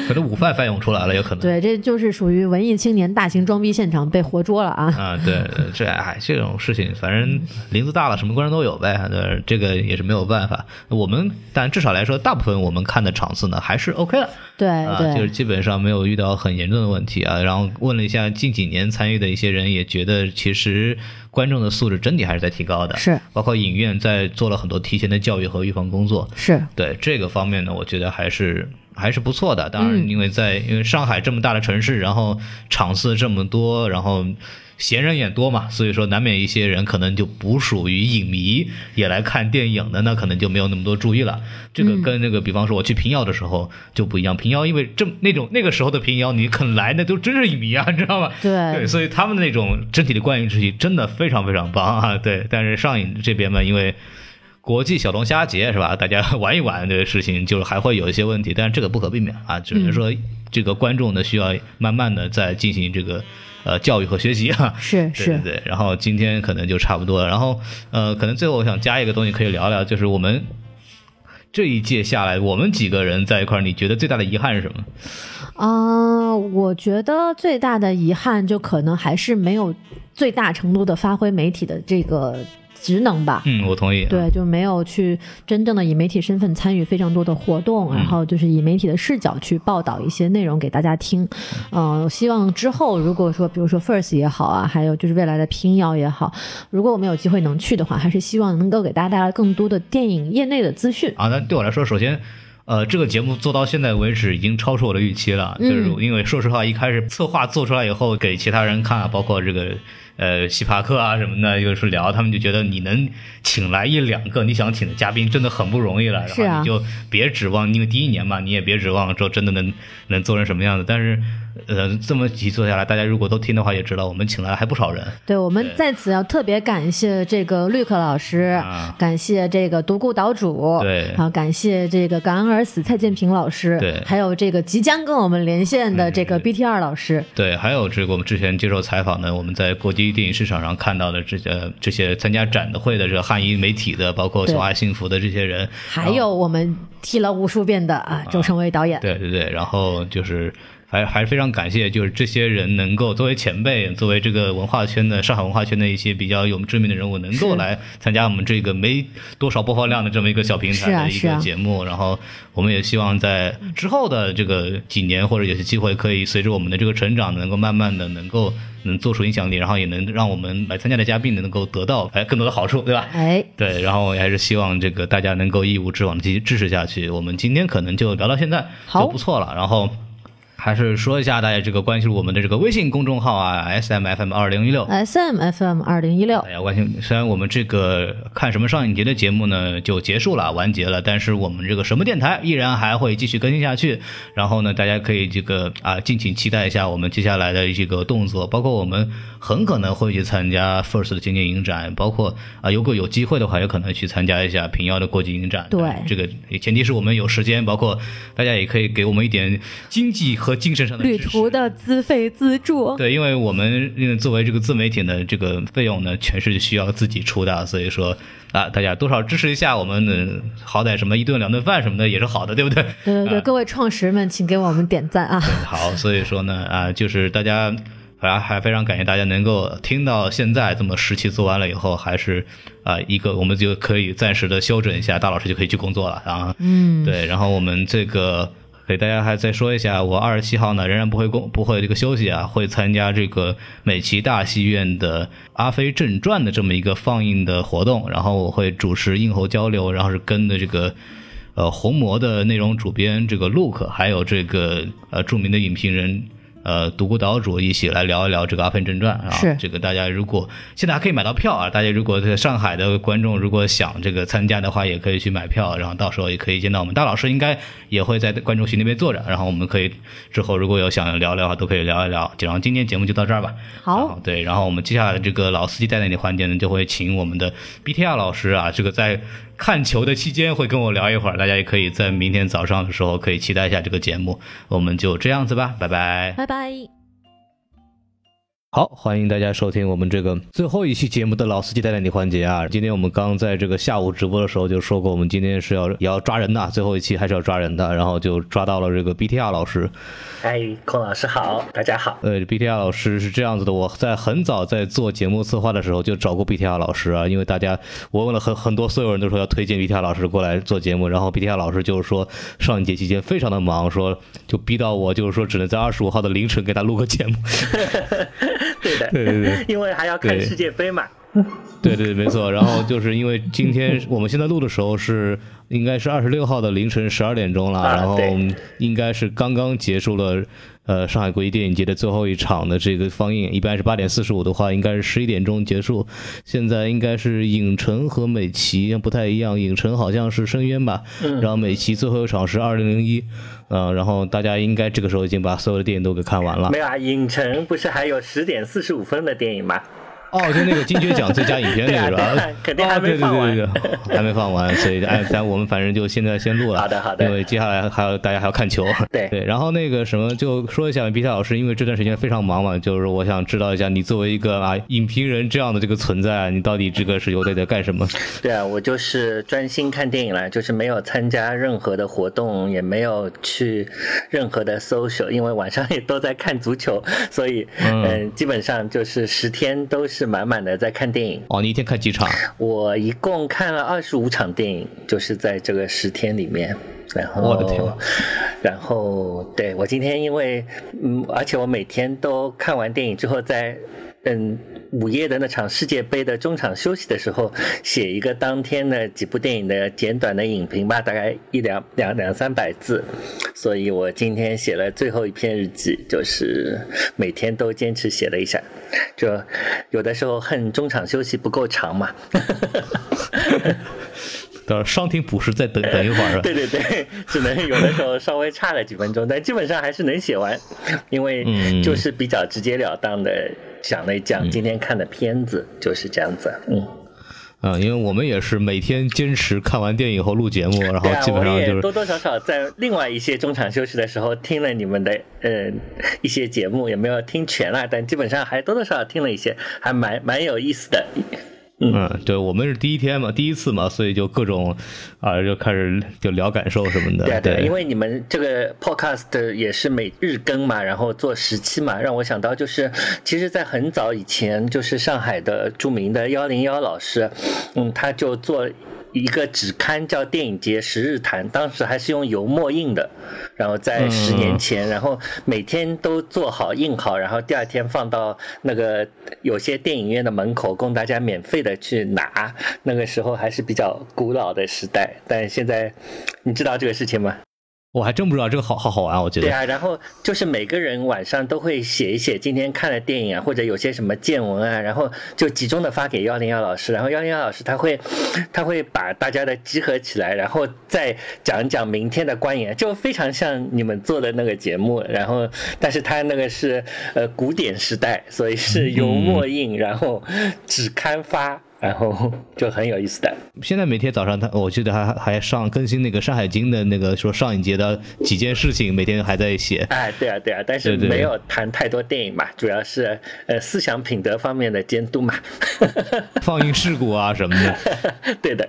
可能午饭翻涌出来了，有可能。对，这就是属于文艺青年大型装逼现场被活捉了啊！啊，对，这哎，这种事情，反正林子大了，什么观众都有呗，对，这个也是没有办法。我们但至少来说，大部分我们看的场次呢还是 OK 的，对啊，对，就是基本上没有遇到很严重的问题啊。然后问了一下近几年参与的一些人，也觉得其实观众的素质整体还是在提高的，是包括影院在做了很多提前的教育和预防工作。是对这个方面呢，我觉得还是还是不错的。当嗯然，因为在、因为上海这么大的城市，然后场次这么多，然后闲人也多嘛，所以说难免一些人可能就不属于影迷，也来看电影的，那可能就没有那么多注意了。这嗯个跟那个，比方说我去平遥的时候就不一样，平遥因为这那种那个时候的平遥，你肯来那都真是影迷啊，你知道吗？对对，所以他们的那种整体的观影秩序真的非常非常棒啊！对，但是上影这边嘛，因为国际小龙虾节是吧？大家玩一玩这个事情，就是还会有一些问题，但是这个不可避免啊，只能说这个观众呢需要慢慢的在进行这个呃教育和学习啊。是对对是，对，然后今天可能就差不多了，然后呃，可能最后我想加一个东西可以聊聊，就是我们这一届下来，我们几个人在一块儿，你觉得最大的遗憾是什么？啊、我觉得最大的遗憾就可能还是没有最大程度的发挥媒体的这个职能吧。嗯，我同意。对，就没有去真正的以媒体身份参与非常多的活动，然后就是以媒体的视角去报道一些内容给大家听。嗯、我希望之后如果说，比如说 First 也好啊，还有就是未来的平遥也好，如果我们有机会能去的话，还是希望能够给大家带来更多的电影业内的资讯。啊，那对我来说，首先，呃，这个节目做到现在为止已经超出我的预期了，就是嗯因为说实话，一开始策划做出来以后，给其他人看啊，包括这个呃西帕克啊什么的，又是聊，他们就觉得你能请来一两个你想请的嘉宾，真的很不容易了，是啊。然后你就别指望，因为第一年嘛，你也别指望说真的能能做成什么样子，但是。呃，这么几做下来，大家如果都听的话，也知道我们请来了还不少人。对我们在此要特别感谢这个绿客老师，啊感谢这个独孤岛主，对。然后感谢这个感恩而死蔡建平老师，对。还有这个即将跟我们连线的这个 BT 二老师，对，还有这个我们之前接受采访的，我们在国际电影市场上看到的这些这些参加展的会的这个汉译媒体的，包括对。小爱幸福的这些人，还有我们提了无数遍的啊周成伟导演，对对对，然后就是还还是非常感谢，就是这些人能够作为前辈，作为这个文化圈的上海文化圈的一些比较有知名的人物，能够来参加我们这个没多少播放量的这么一个小平台的一个是啊啊节目。然后我们也希望在之后的这个几年或者有些机会，可以随着我们的这个成长，能够慢慢的能够能做出影响力，然后也能让我们来参加的嘉宾能够得到哎更多的好处，对吧？哎，对，然后也还是希望这个大家能够一无之往的继续支持下去。我们今天可能就聊到现在好就不错了，然后。还是说一下大家这个关注我们的这个微信公众号啊，S M F M 二零一六。S M F M 二零一六大，家关心，虽然我们这个看什么上影节的节目呢就结束了，完结了，但是我们这个什么电台依然还会继续更新下去。然后呢，大家可以这个啊，敬请期待一下我们接下来的这个动作，包括我们很可能会去参加 First 的经典影展，包括啊，如果有机会的话，有可能去参加一下平遥的国际影展。对这个前提是我们有时间，包括大家也可以给我们一点经济和精神上的旅途的资费资助，对，因为我们呃作为这个自媒体的这个费用呢，全是需要自己出的，所以说啊，大家多少支持一下我们的，好歹什么一顿两顿饭什么的也是好的，对不对？对对对，啊各位创始人们，请给我们点赞啊！好，所以说呢，啊，就是大家还还非常感谢大家能够听到现在这么十期做完了以后，还是啊、一个我们就可以暂时的休整一下，大老师就可以去工作了啊。嗯，对，然后我们这个给大家还再说一下，我二十七号呢仍然不会工不会这个休息啊，会参加这个美琪大戏院的《阿飞正传》的这么一个放映的活动，然后我会主持映后交流，然后是跟的这个。呃，红魔的内容主编这个 Luke，还有这个呃著名的影评人呃独孤岛主一起来聊一聊这个《阿飞正传》啊。是这个大家如果现在还可以买到票啊，大家如果在上海的观众如果想这个参加的话，也可以去买票，然后到时候也可以见到我们大老师，应该也会在观众席那边坐着，然后我们可以之后如果有想聊聊的话，都可以聊一聊。然后今天节目就到这儿吧。好，对，然后我们接下来这个老司机带带你环节呢，就会请我们的 BTR 老师啊，这个在看球的期间会跟我聊一会儿，大家也可以在明天早上的时候可以期待一下这个节目。我们就这样子吧，拜拜。拜拜。好，欢迎大家收听我们这个最后一期节目的老司机带带你环节啊！今天我们刚在这个下午直播的时候就说过，我们今天是要也要抓人的，最后一期还是要抓人的，然后就抓到了这个 BTR 老师。哎，孔老师好，大家好。呃，BTR 老师是这样子的，我在很早在做节目策划的时候就找过 BTR 老师啊，因为大家我问了很很多所有人都说要推荐 BTR 老师过来做节目，然后 BTR 老师就是说上一节期间非常的忙，说就逼到我就是说只能在二十五号的凌晨给他录个节目。[laughs] 对的，对对对 [laughs] 因为还要看世界杯嘛。对对对，没错。然后就是因为今天 [laughs] 我们现在录的时候是应该是二十六号的凌晨十二点钟了，啊然后应该是刚刚结束了。呃，上海国际电影节的最后一场的这个放映，一般是八点四十五的话，应该是十一点钟结束。现在应该是影城和美琪不太一样，影城好像是深渊吧，然后美琪最后一场是二零零一，嗯，然后大家应该这个时候已经把所有的电影都给看完了没。有啊，影城不是还有十点四十五分的电影吗？哦，就那个金爵奖最佳影片 [laughs] 那个是吧？对啊对啊肯定还没哦对对放完对对对，还没放完，所以哎，咱我们反正就现在先录了。好的好的因为接下来还要大家还要看球。对 [laughs] 对，然后那个什么，就说一下比赛老师，因为这段时间非常忙嘛，就是我想知道一下，你作为一个啊影评人这样的这个存在，你到底这个是有在在干什么？[laughs] 对啊，我就是专心看电影了，就是没有参加任何的活动，也没有去任何的 social，因为晚上也都在看足球，所以嗯嗯、基本上就是十天都是满满的在看电影。哦，你一天看几场？我一共看了二十五场电影，就是在这个十天里面。然后，我的天然后对我今天因为嗯，而且我每天都看完电影之后在。嗯，午夜的那场世界杯的中场休息的时候，写一个当天的几部电影的简短的影评吧，大概一两两两三百字。所以我今天写了最后一篇日记，就是每天都坚持写了一下。就有的时候恨中场休息不够长嘛。到时候伤停补时再等等一会儿。[laughs] 对对对，只能有的时候稍微差了几分钟，但基本上还是能写完，因为嗯就是比较直截了当的讲了一讲今天看的片子，就是这样子。嗯，啊，因为我们也是每天坚持看完电影后录节目，然后基本上就是也多多少少在另外一些中场休息的时候听了你们的呃一些节目，也没有听全啦，但基本上还多多少少听了一些，还蛮蛮有意思的。嗯，对，我们是第一天嘛，第一次嘛，所以就各种啊，就开始就聊感受什么的。对对，因为你们这个 podcast 也是每日更嘛，然后做十期嘛，让我想到就是，其实，在很早以前，就是上海的著名的幺零幺老师，嗯，他就做。一个纸刊叫《电影节十日谈》，当时还是用油墨印的，然后在十年前，然后每天都做好印好，然后第二天放到那个有些电影院的门口，供大家免费的去拿。那个时候还是比较古老的时代，但现在你知道这个事情吗？我还真不知道这个好好好玩，我觉得。对啊，然后就是每个人晚上都会写一写今天看的电影啊，或者有些什么见闻啊，然后就集中的发给幺零幺老师，然后幺零幺老师他会他会把大家的集合起来，然后再讲一讲明天的观影，就非常像你们做的那个节目。然后，但是他那个是呃古典时代，所以是油墨印，然后纸刊发。然后就很有意思的。现在每天早上他，我记得还还上更新那个《山海经》的那个说上影节的几件事情，每天还在写。哎，对啊，对啊，但是没有谈太多电影嘛，主要是呃思想品德方面的监督嘛。[laughs] 放映事故啊什么的。[laughs] 对的，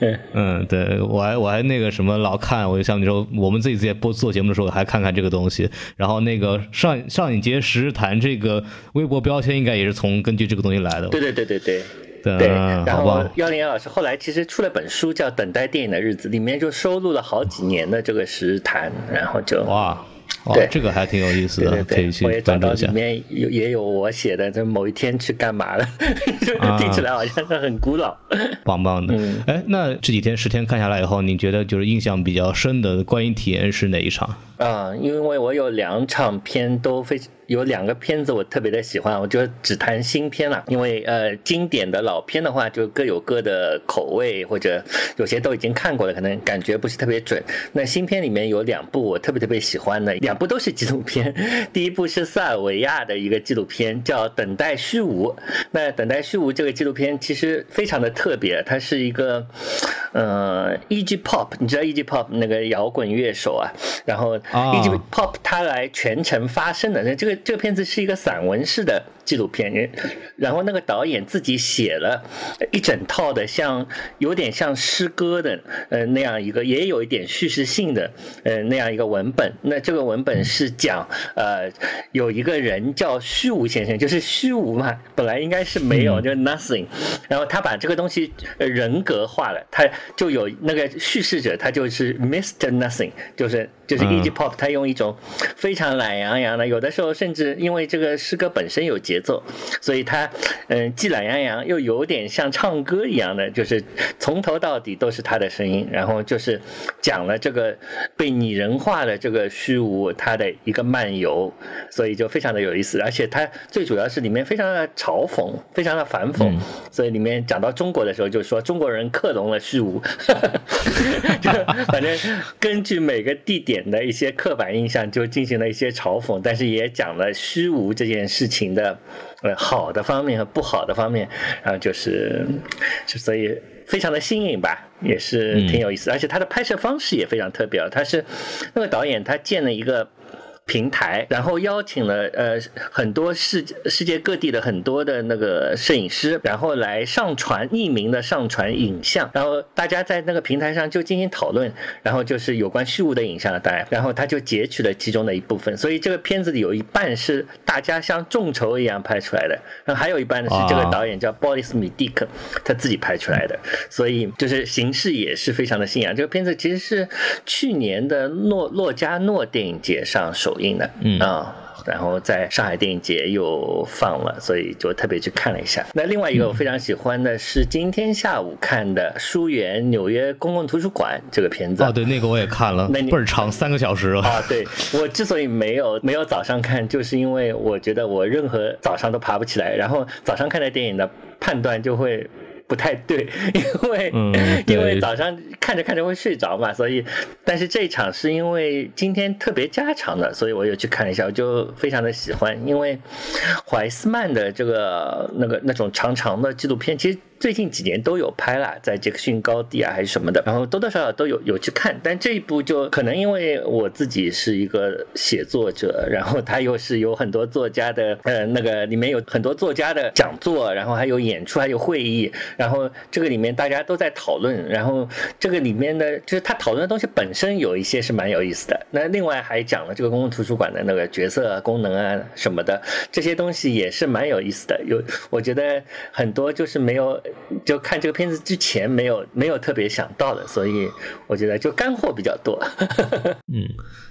嗯嗯，对我还我还那个什么老看，我就像你说，我们自己在播做节目的时候还看看这个东西。然后那个上上影节十日谈这个微博标签，应该也是从根据这个东西来的。对对对对对。对然后吧。幺零幺老师后来其实出了本书叫《等待电影的日子》，里面就收录了好几年的这个实谈，然后就哇哦对，这个还挺有意思的，对对对，可以去我也找到里关注一下。面有也有我写的，这某一天去干嘛了，[laughs] 听起来好像是很古老。棒棒的嗯，哎、那这几天十天看下来以后，你觉得就是印象比较深的观影体验是哪一场？啊、因为我有两场片都非有两个片子我特别的喜欢，我就只谈新片了。因为呃，经典的老片的话，就各有各的口味，或者有些都已经看过了，可能感觉不是特别准。那新片里面有两部我特别特别喜欢的，两部都是纪录片。第一部是塞尔维亚的一个纪录片，叫《等待虚无》。那《等待虚无》这个纪录片其实非常的特别，它是一个呃 E.G. Pop，你知道 E.G. Pop 那个摇滚乐手啊，然后 E.G. Pop 他来全程发声的。那这个这个片子是一个散文式的纪录片，然后那个导演自己写了一整套的像有点像诗歌的呃那样一个，也有一点叙事性的呃那样一个文本。那这个文本是讲呃有一个人叫虚无先生，就是虚无嘛，本来应该是没有，就是 nothing，然后他把这个东西呃人格化了，他就有那个叙事者，他就是 Mr. Nothing，就是就是 E.G. Pop，他用一种非常懒洋洋的，有的时候甚至因为这个诗歌本身有节奏，所以他嗯既懒洋洋又有点像唱歌一样的，就是从头到底都是他的声音，然后就是讲了这个被拟人化的这个虚无他的一个漫游，所以就非常的有意思，而且他最主要是里面非常的嘲讽，非常的反讽，嗯。所以里面讲到中国的时候就说中国人克隆了虚无，就 [laughs] 反正根据每个地点的一些刻板印象就进行了一些嘲讽，但是也讲了虚无这件事情的呃好的方面和不好的方面，然后就是就所以非常的新颖吧，也是挺有意思，而且他的拍摄方式也非常特别，他是那个导演他建了一个。平台，然后邀请了呃很多世世界各地的很多的那个摄影师，然后来上传匿名的上传影像，然后大家在那个平台上就进行讨论，然后就是有关虚无的影像当然，然后他就截取了其中的一部分，所以这个片子里有一半是大家像众筹一样拍出来的，然后还有一半呢是这个啊导演叫鲍里斯米蒂克他自己拍出来的，所以就是形式也是非常的新颖。这个片子其实是去年的诺洛加诺电影节上首映的，嗯啊。然后在上海电影节又放了，所以就特别去看了一下。那另外一个我非常喜欢的是今天下午看的《疏远纽约公共图书馆》这个片子。哦，对，那个我也看了，那倍儿长，三个小时啊。啊，对我之所以没有 [laughs] 没有早上看，就是因为我觉得我任何早上都爬不起来，然后早上看的电影的判断就会。不太对，[laughs] 因为、嗯因为早上看着看着会睡着嘛，所以但是这一场是因为今天特别加长的，所以我又去看了一下，我就非常的喜欢，因为怀斯曼的这个那个那种长长的纪录片，其实最近几年都有拍啦，在杰克逊高地啊还是什么的，然后多多少少都有有去看，但这一部就可能因为我自己是一个写作者，然后他又是有很多作家的呃那个里面有很多作家的讲座，然后还有演出，还有会议，然后这个里面大家都在讨论，然后这个里面的就是他讨论的东西本身有一些是蛮有意思的，那另外还讲了这个公共图书馆的那个角色、功能啊什么的，这些东西也是蛮有意思的。有我觉得很多就是没有 [laughs] 就看这个片子之前没有没有特别想到的，所以我觉得就干货比较多。[laughs] 嗯，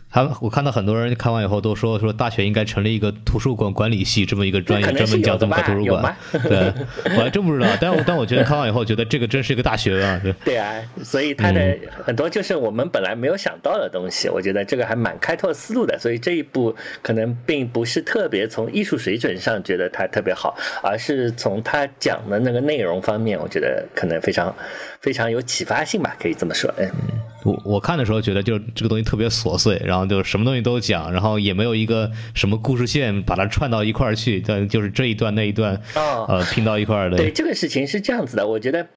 他们我看到很多人看完以后都说说大学应该成立一个图书馆管理系这么一个专业，专门讲怎么搞是有的吧图书馆。对，我还真不知道，但我但我觉得看完以后觉得这个真是一个大学问啊。对，对啊，所以它的很多就是我们本来没有想到的东西，我觉得这个还蛮开拓思路的。所以这一部可能并不是特别从艺术水准上觉得它特别好，而是从他讲的那个内容方面，我觉得可能非常非常有启发性吧，可以这么说。嗯，我我看的时候觉得就这个东西特别琐碎，然然后就什么东西都讲，然后也没有一个什么故事线把它串到一块儿去，但就是这一段那一段，哦呃，拼到一块儿的。对这个事情是这样子的，我觉得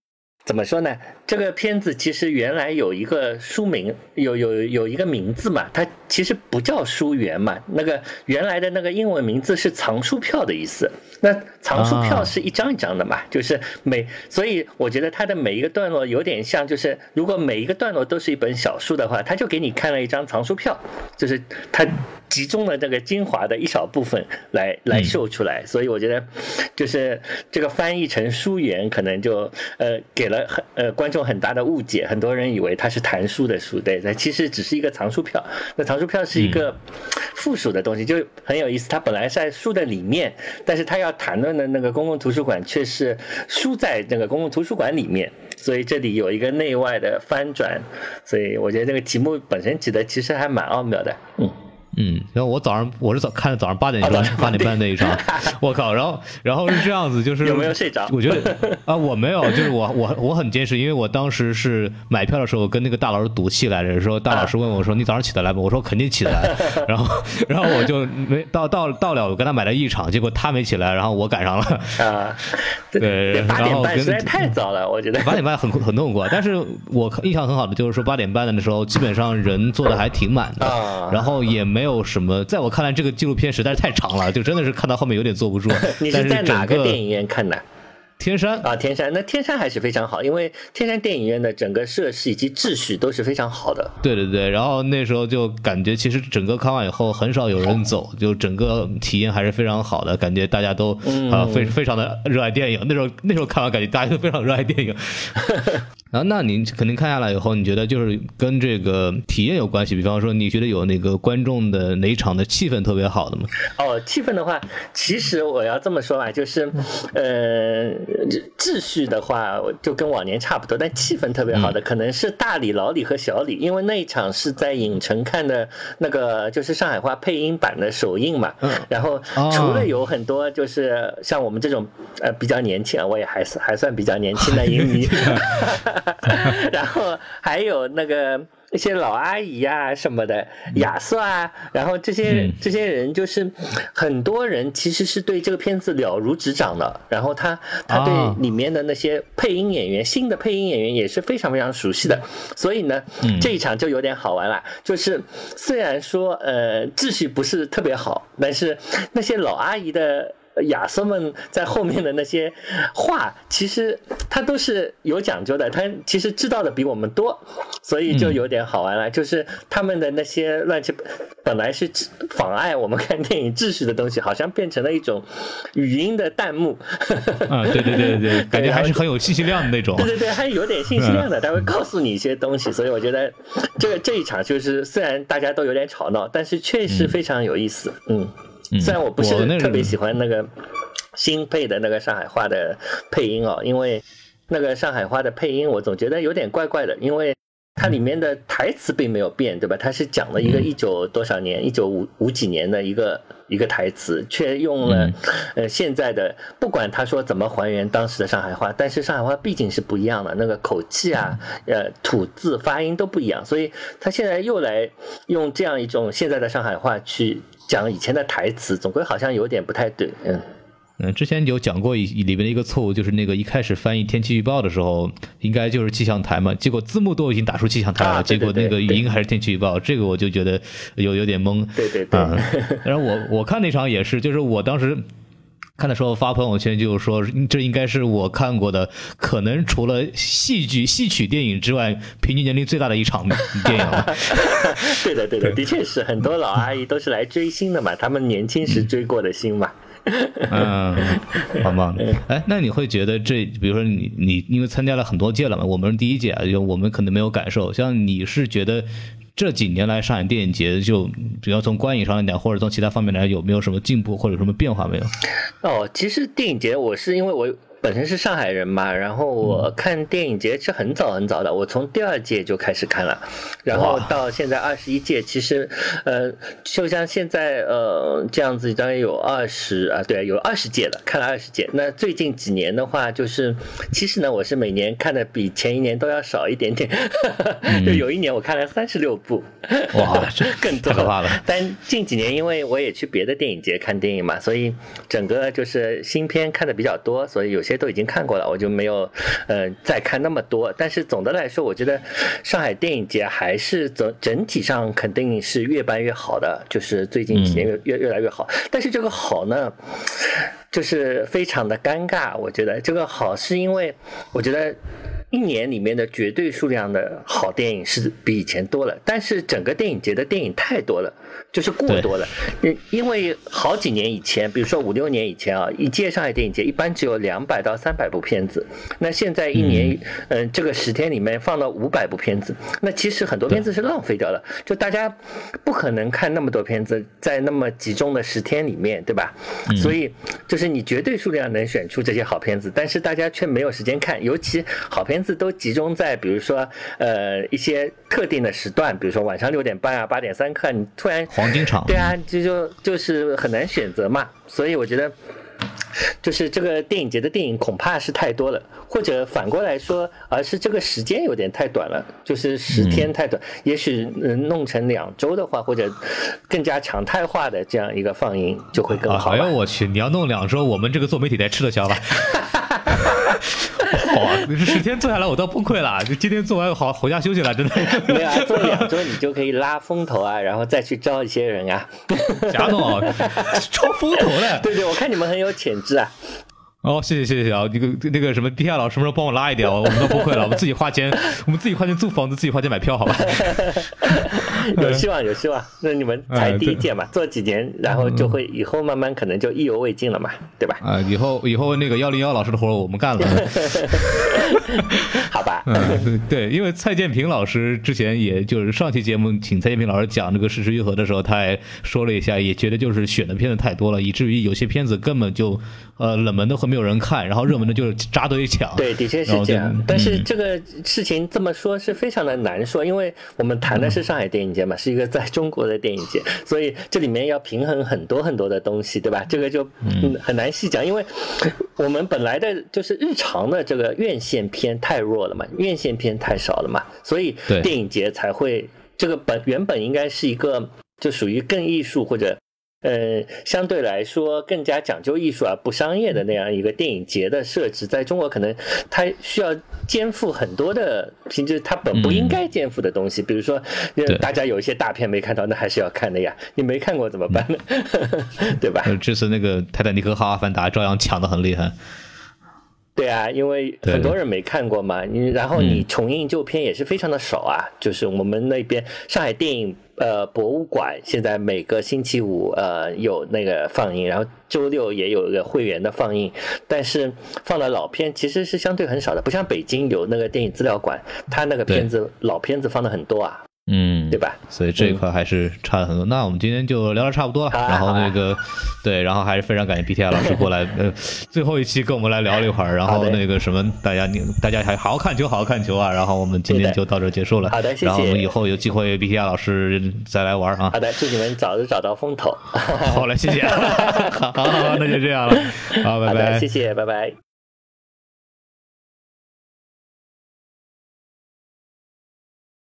怎么说呢？这个片子其实原来有一个书名，有有有一个名字嘛，它其实不叫书源嘛，那个原来的那个英文名字是藏书票的意思。那藏书票啊是一张一张的嘛，就是每，所以我觉得它的每一个段落有点像，就是如果每一个段落都是一本小书的话，他就给你看了一张藏书票，就是它集中了这个精华的一小部分来来秀出来，所以我觉得就是这个翻译成书源，可能就呃给了很呃观众很大的误解，很多人以为它是谈书的书，对，它其实只是一个藏书票。那藏书票是一个附属的东西，就很有意思。它本来是在书的里面，但是它要谈论的那个公共图书馆却是书在那个公共图书馆里面，所以这里有一个内外的翻转。所以我觉得这个题目本身起的其实还蛮奥妙的，嗯。嗯，然后我早上我是早看的早上八点钟八点。半那一场，[laughs] 我靠，然后然后是这样子，就是有没有睡着？我觉得啊，我没有，就是我我我很坚持，因为我当时是买票的时候跟那个大老师赌气来着，说大老师问我说你早上起得来吗？我说肯定起得来，[laughs] 然后然后我就没到到到了，我跟他买了一场，结果他没起来，然后我赶上了，啊，[laughs] 对八然后跟点半实在太早了，我觉得。八点半很很痛苦，但是我印象很好的就是说八点半的时候，基本上人坐的还挺满的，啊。然后也没有什么，在我看来这个纪录片实在是太长了，就真的是看到后面有点坐不住。[laughs] 你是在哪个电影院看的？天山啊，天山，那天山还是非常好，因为天山电影院的整个设施以及秩序都是非常好的。对对对，然后那时候就感觉，其实整个看完以后很少有人走，就整个体验还是非常好的，感觉大家都啊、非非常的热爱电影。那时候那时候看完，感觉大家都非常热爱电影。[laughs] 然后，那您肯定看下来以后，你觉得就是跟这个体验有关系？比方说，你觉得有那个观众的哪一场的气氛特别好的吗？哦，气氛的话，其实我要这么说吧，就是，呃，秩序的话就跟往年差不多，但气氛特别好的可能是大李、老李和小李，因为那一场是在影城看的那个就是上海话配音版的首映嘛。然后除了有很多就是像我们这种呃比较年轻啊，我也还是还算比较年轻的 [laughs] 影迷，[laughs] 然后还有那个。一些老阿姨呀、什么的，亚瑟啊，然后这些、嗯这些人就是很多人其实是对这个片子了如指掌的，然后他他啊对里面的那些配音演员、新的配音演员也是非常非常熟悉的，所以呢，嗯这一场就有点好玩了。就是虽然说呃秩序不是特别好，但是那些老阿姨的。亚瑟们在后面的那些话，其实他都是有讲究的，他其实知道的比我们多，所以就有点好玩了。就是他们的那些乱七八，本来是妨碍我们看电影秩序的东西，好像变成了一种语音的弹幕。啊，对对对对对，[laughs] 感觉还是很有信息量的那种。对对对，还有点信息量的，他会告诉你一些东西，所以我觉得这个这一场就是虽然大家都有点吵闹，但是确实非常有意思。嗯，虽然我不是特别喜欢那个新配的那个上海话的配音哦，因为那个上海话的配音我总觉得有点怪怪的，因为。它里面的台词并没有变，对吧？它是讲了一个一九多少年，一九五五几年的一个一个台词，却用了呃现在的，不管他说怎么还原当时的上海话，但是上海话毕竟是不一样的，那个口气啊，呃吐字发音都不一样，所以他现在又来用这样一种现在的上海话去讲以前的台词，总归好像有点不太对，嗯。嗯，之前有讲过一里面的一个错误，就是那个一开始翻译天气预报的时候，应该就是气象台嘛，结果字幕都已经打出气象台了，啊对结果那个语音还是天气预报，这个我就觉得有有点懵。对对对嗯，[laughs] 然后我我看那场也是，就是我当时。看的时候发朋友圈，就是说这应该是我看过的，可能除了戏剧戏曲电影之外，平均年龄最大的一场电影了。[laughs] 对的，对的，的确是很多老阿姨都是来追星的嘛，他们年轻时追过的星嘛。嗯，好棒。[laughs] 哎，那你会觉得这，比如说你你因为参加了很多届了嘛，我们第一届啊，就我们可能没有感受。像你是觉得这几年来上海电影节，就主要从观影上来讲，或者从其他方面来，有没有什么进步或者有什么变化没有？哦，其实电影节我是因为我本身是上海人嘛，然后我看电影节是很早很早的，我从第二届就开始看了，然后到现在二十一届，其实呃，就像现在呃这样子，当然有二十啊，对，有二十届了，看了二十届。那最近几年的话，就是其实呢，我是每年看的比前一年都要少一点点，[laughs] 就有一年我看了三十六部，哇，这 [laughs] 更多太可怕了。但近几年因为我也去别的电影节看电影嘛，所以整个就是新片看的比较多，所以有些都已经看过了，我就没有 [laughs] 呃再看那么多。但是总的来说，我觉得上海电影节还是整整体上肯定是越办越好的，就是最近几年越越越来越好。但是这个好呢，就是非常的尴尬。我觉得这个好是因为我觉得。一年里面的绝对数量的好电影是比以前多了，但是整个电影节的电影太多了，就是过多了。因因为好几年以前，比如说五六年以前啊，一届上海电影节一般只有两百到三百部片子，那现在一年，嗯，这个十天里面放了五百部片子，那其实很多片子是浪费掉了，就大家不可能看那么多片子在那么集中的十天里面，对吧？所以就是你绝对数量能选出这些好片子，但是大家却没有时间看，尤其好片。子都集中在，比如说，呃，一些特定的时段，比如说晚上六点半啊，八点三刻，你突然黄金场，对啊，就就就是很难选择嘛。所以我觉得，就是这个电影节的电影恐怕是太多了，或者反过来说，而是这个时间有点太短了，就是十天太短。也许能弄成两周的话，或者更加常态化的这样一个放映就会更好。哎呦我去，你要弄两周，我们这个做媒体得吃得消吧？好啊！你十天做下来，我都崩溃了。就今天做完，好回家休息了，真的。没有啊，做两周你就可以拉风投啊，然后再去招一些人啊。贾总，招风投了。[laughs] 对对，我看你们很有潜质啊。哦，谢谢谢谢啊！那个那个什么，地下老师什么时候帮我拉一点？我们都崩溃了，我们自己花钱，我们自己花钱租房子，自己花钱买票，好吧？[laughs] [laughs] 有希望，有希望。那你们才第一届嘛，做几年，然后就会以后慢慢可能就意犹未尽了嘛，对吧？啊，以后以后那个幺零幺老师的活我们干了。[laughs] 好吧。嗯，对，因为蔡建平老师之前也就是上期节目请蔡建平老师讲这个事实愈合的时候，他也说了一下，也觉得就是选的片子太多了，以至于有些片子根本就呃冷门的会。没有人看，然后热门的就是扎堆抢。对，的确是这样。但是这个事情这么说，是非常的难说，因为我们谈的是上海电影节嘛，是一个在中国的电影节，所以这里面要平衡很多很多的东西，对吧？这个就很难细讲，因为我们本来的就是日常的这个院线片太弱了嘛，院线片太少了嘛，所以电影节才会这个本原本应该是一个就属于更艺术或者。呃，相对来说更加讲究艺术而不商业的那样一个电影节的设置，在中国可能它需要肩负很多的，平时它本不应该肩负的东西。比如说，大家有一些大片没看到，那还是要看的呀。你没看过怎么办呢？[laughs] 对吧？这次那个《泰坦尼克号》《阿凡达》照样抢的很厉害。对啊，因为很多人没看过嘛，你然后你重映旧片也是非常的少啊。就是我们那边上海电影。呃，博物馆现在每个星期五呃有那个放映，然后周六也有一个会员的放映，但是放的老片其实是相对很少的，不像北京有那个电影资料馆，它那个片子老片子放的很多啊。嗯，对吧？所以这一块还是差了很多。那我们今天就聊的差不多了。然后那个，对，然后还是非常感谢 B T I 老师过来，[laughs] 呃，最后一期跟我们来聊了一会儿。然后那个什么，大家你大家还好好看球，好好看球啊。然后我们今天就到这结束了。好的，谢谢。然后我们以后有机会 B T I 老师再来玩啊。好的，祝你们早日找到风头。[laughs] 好嘞，谢谢。[laughs] 好，好，那就这样了。好，拜拜。谢谢，拜拜。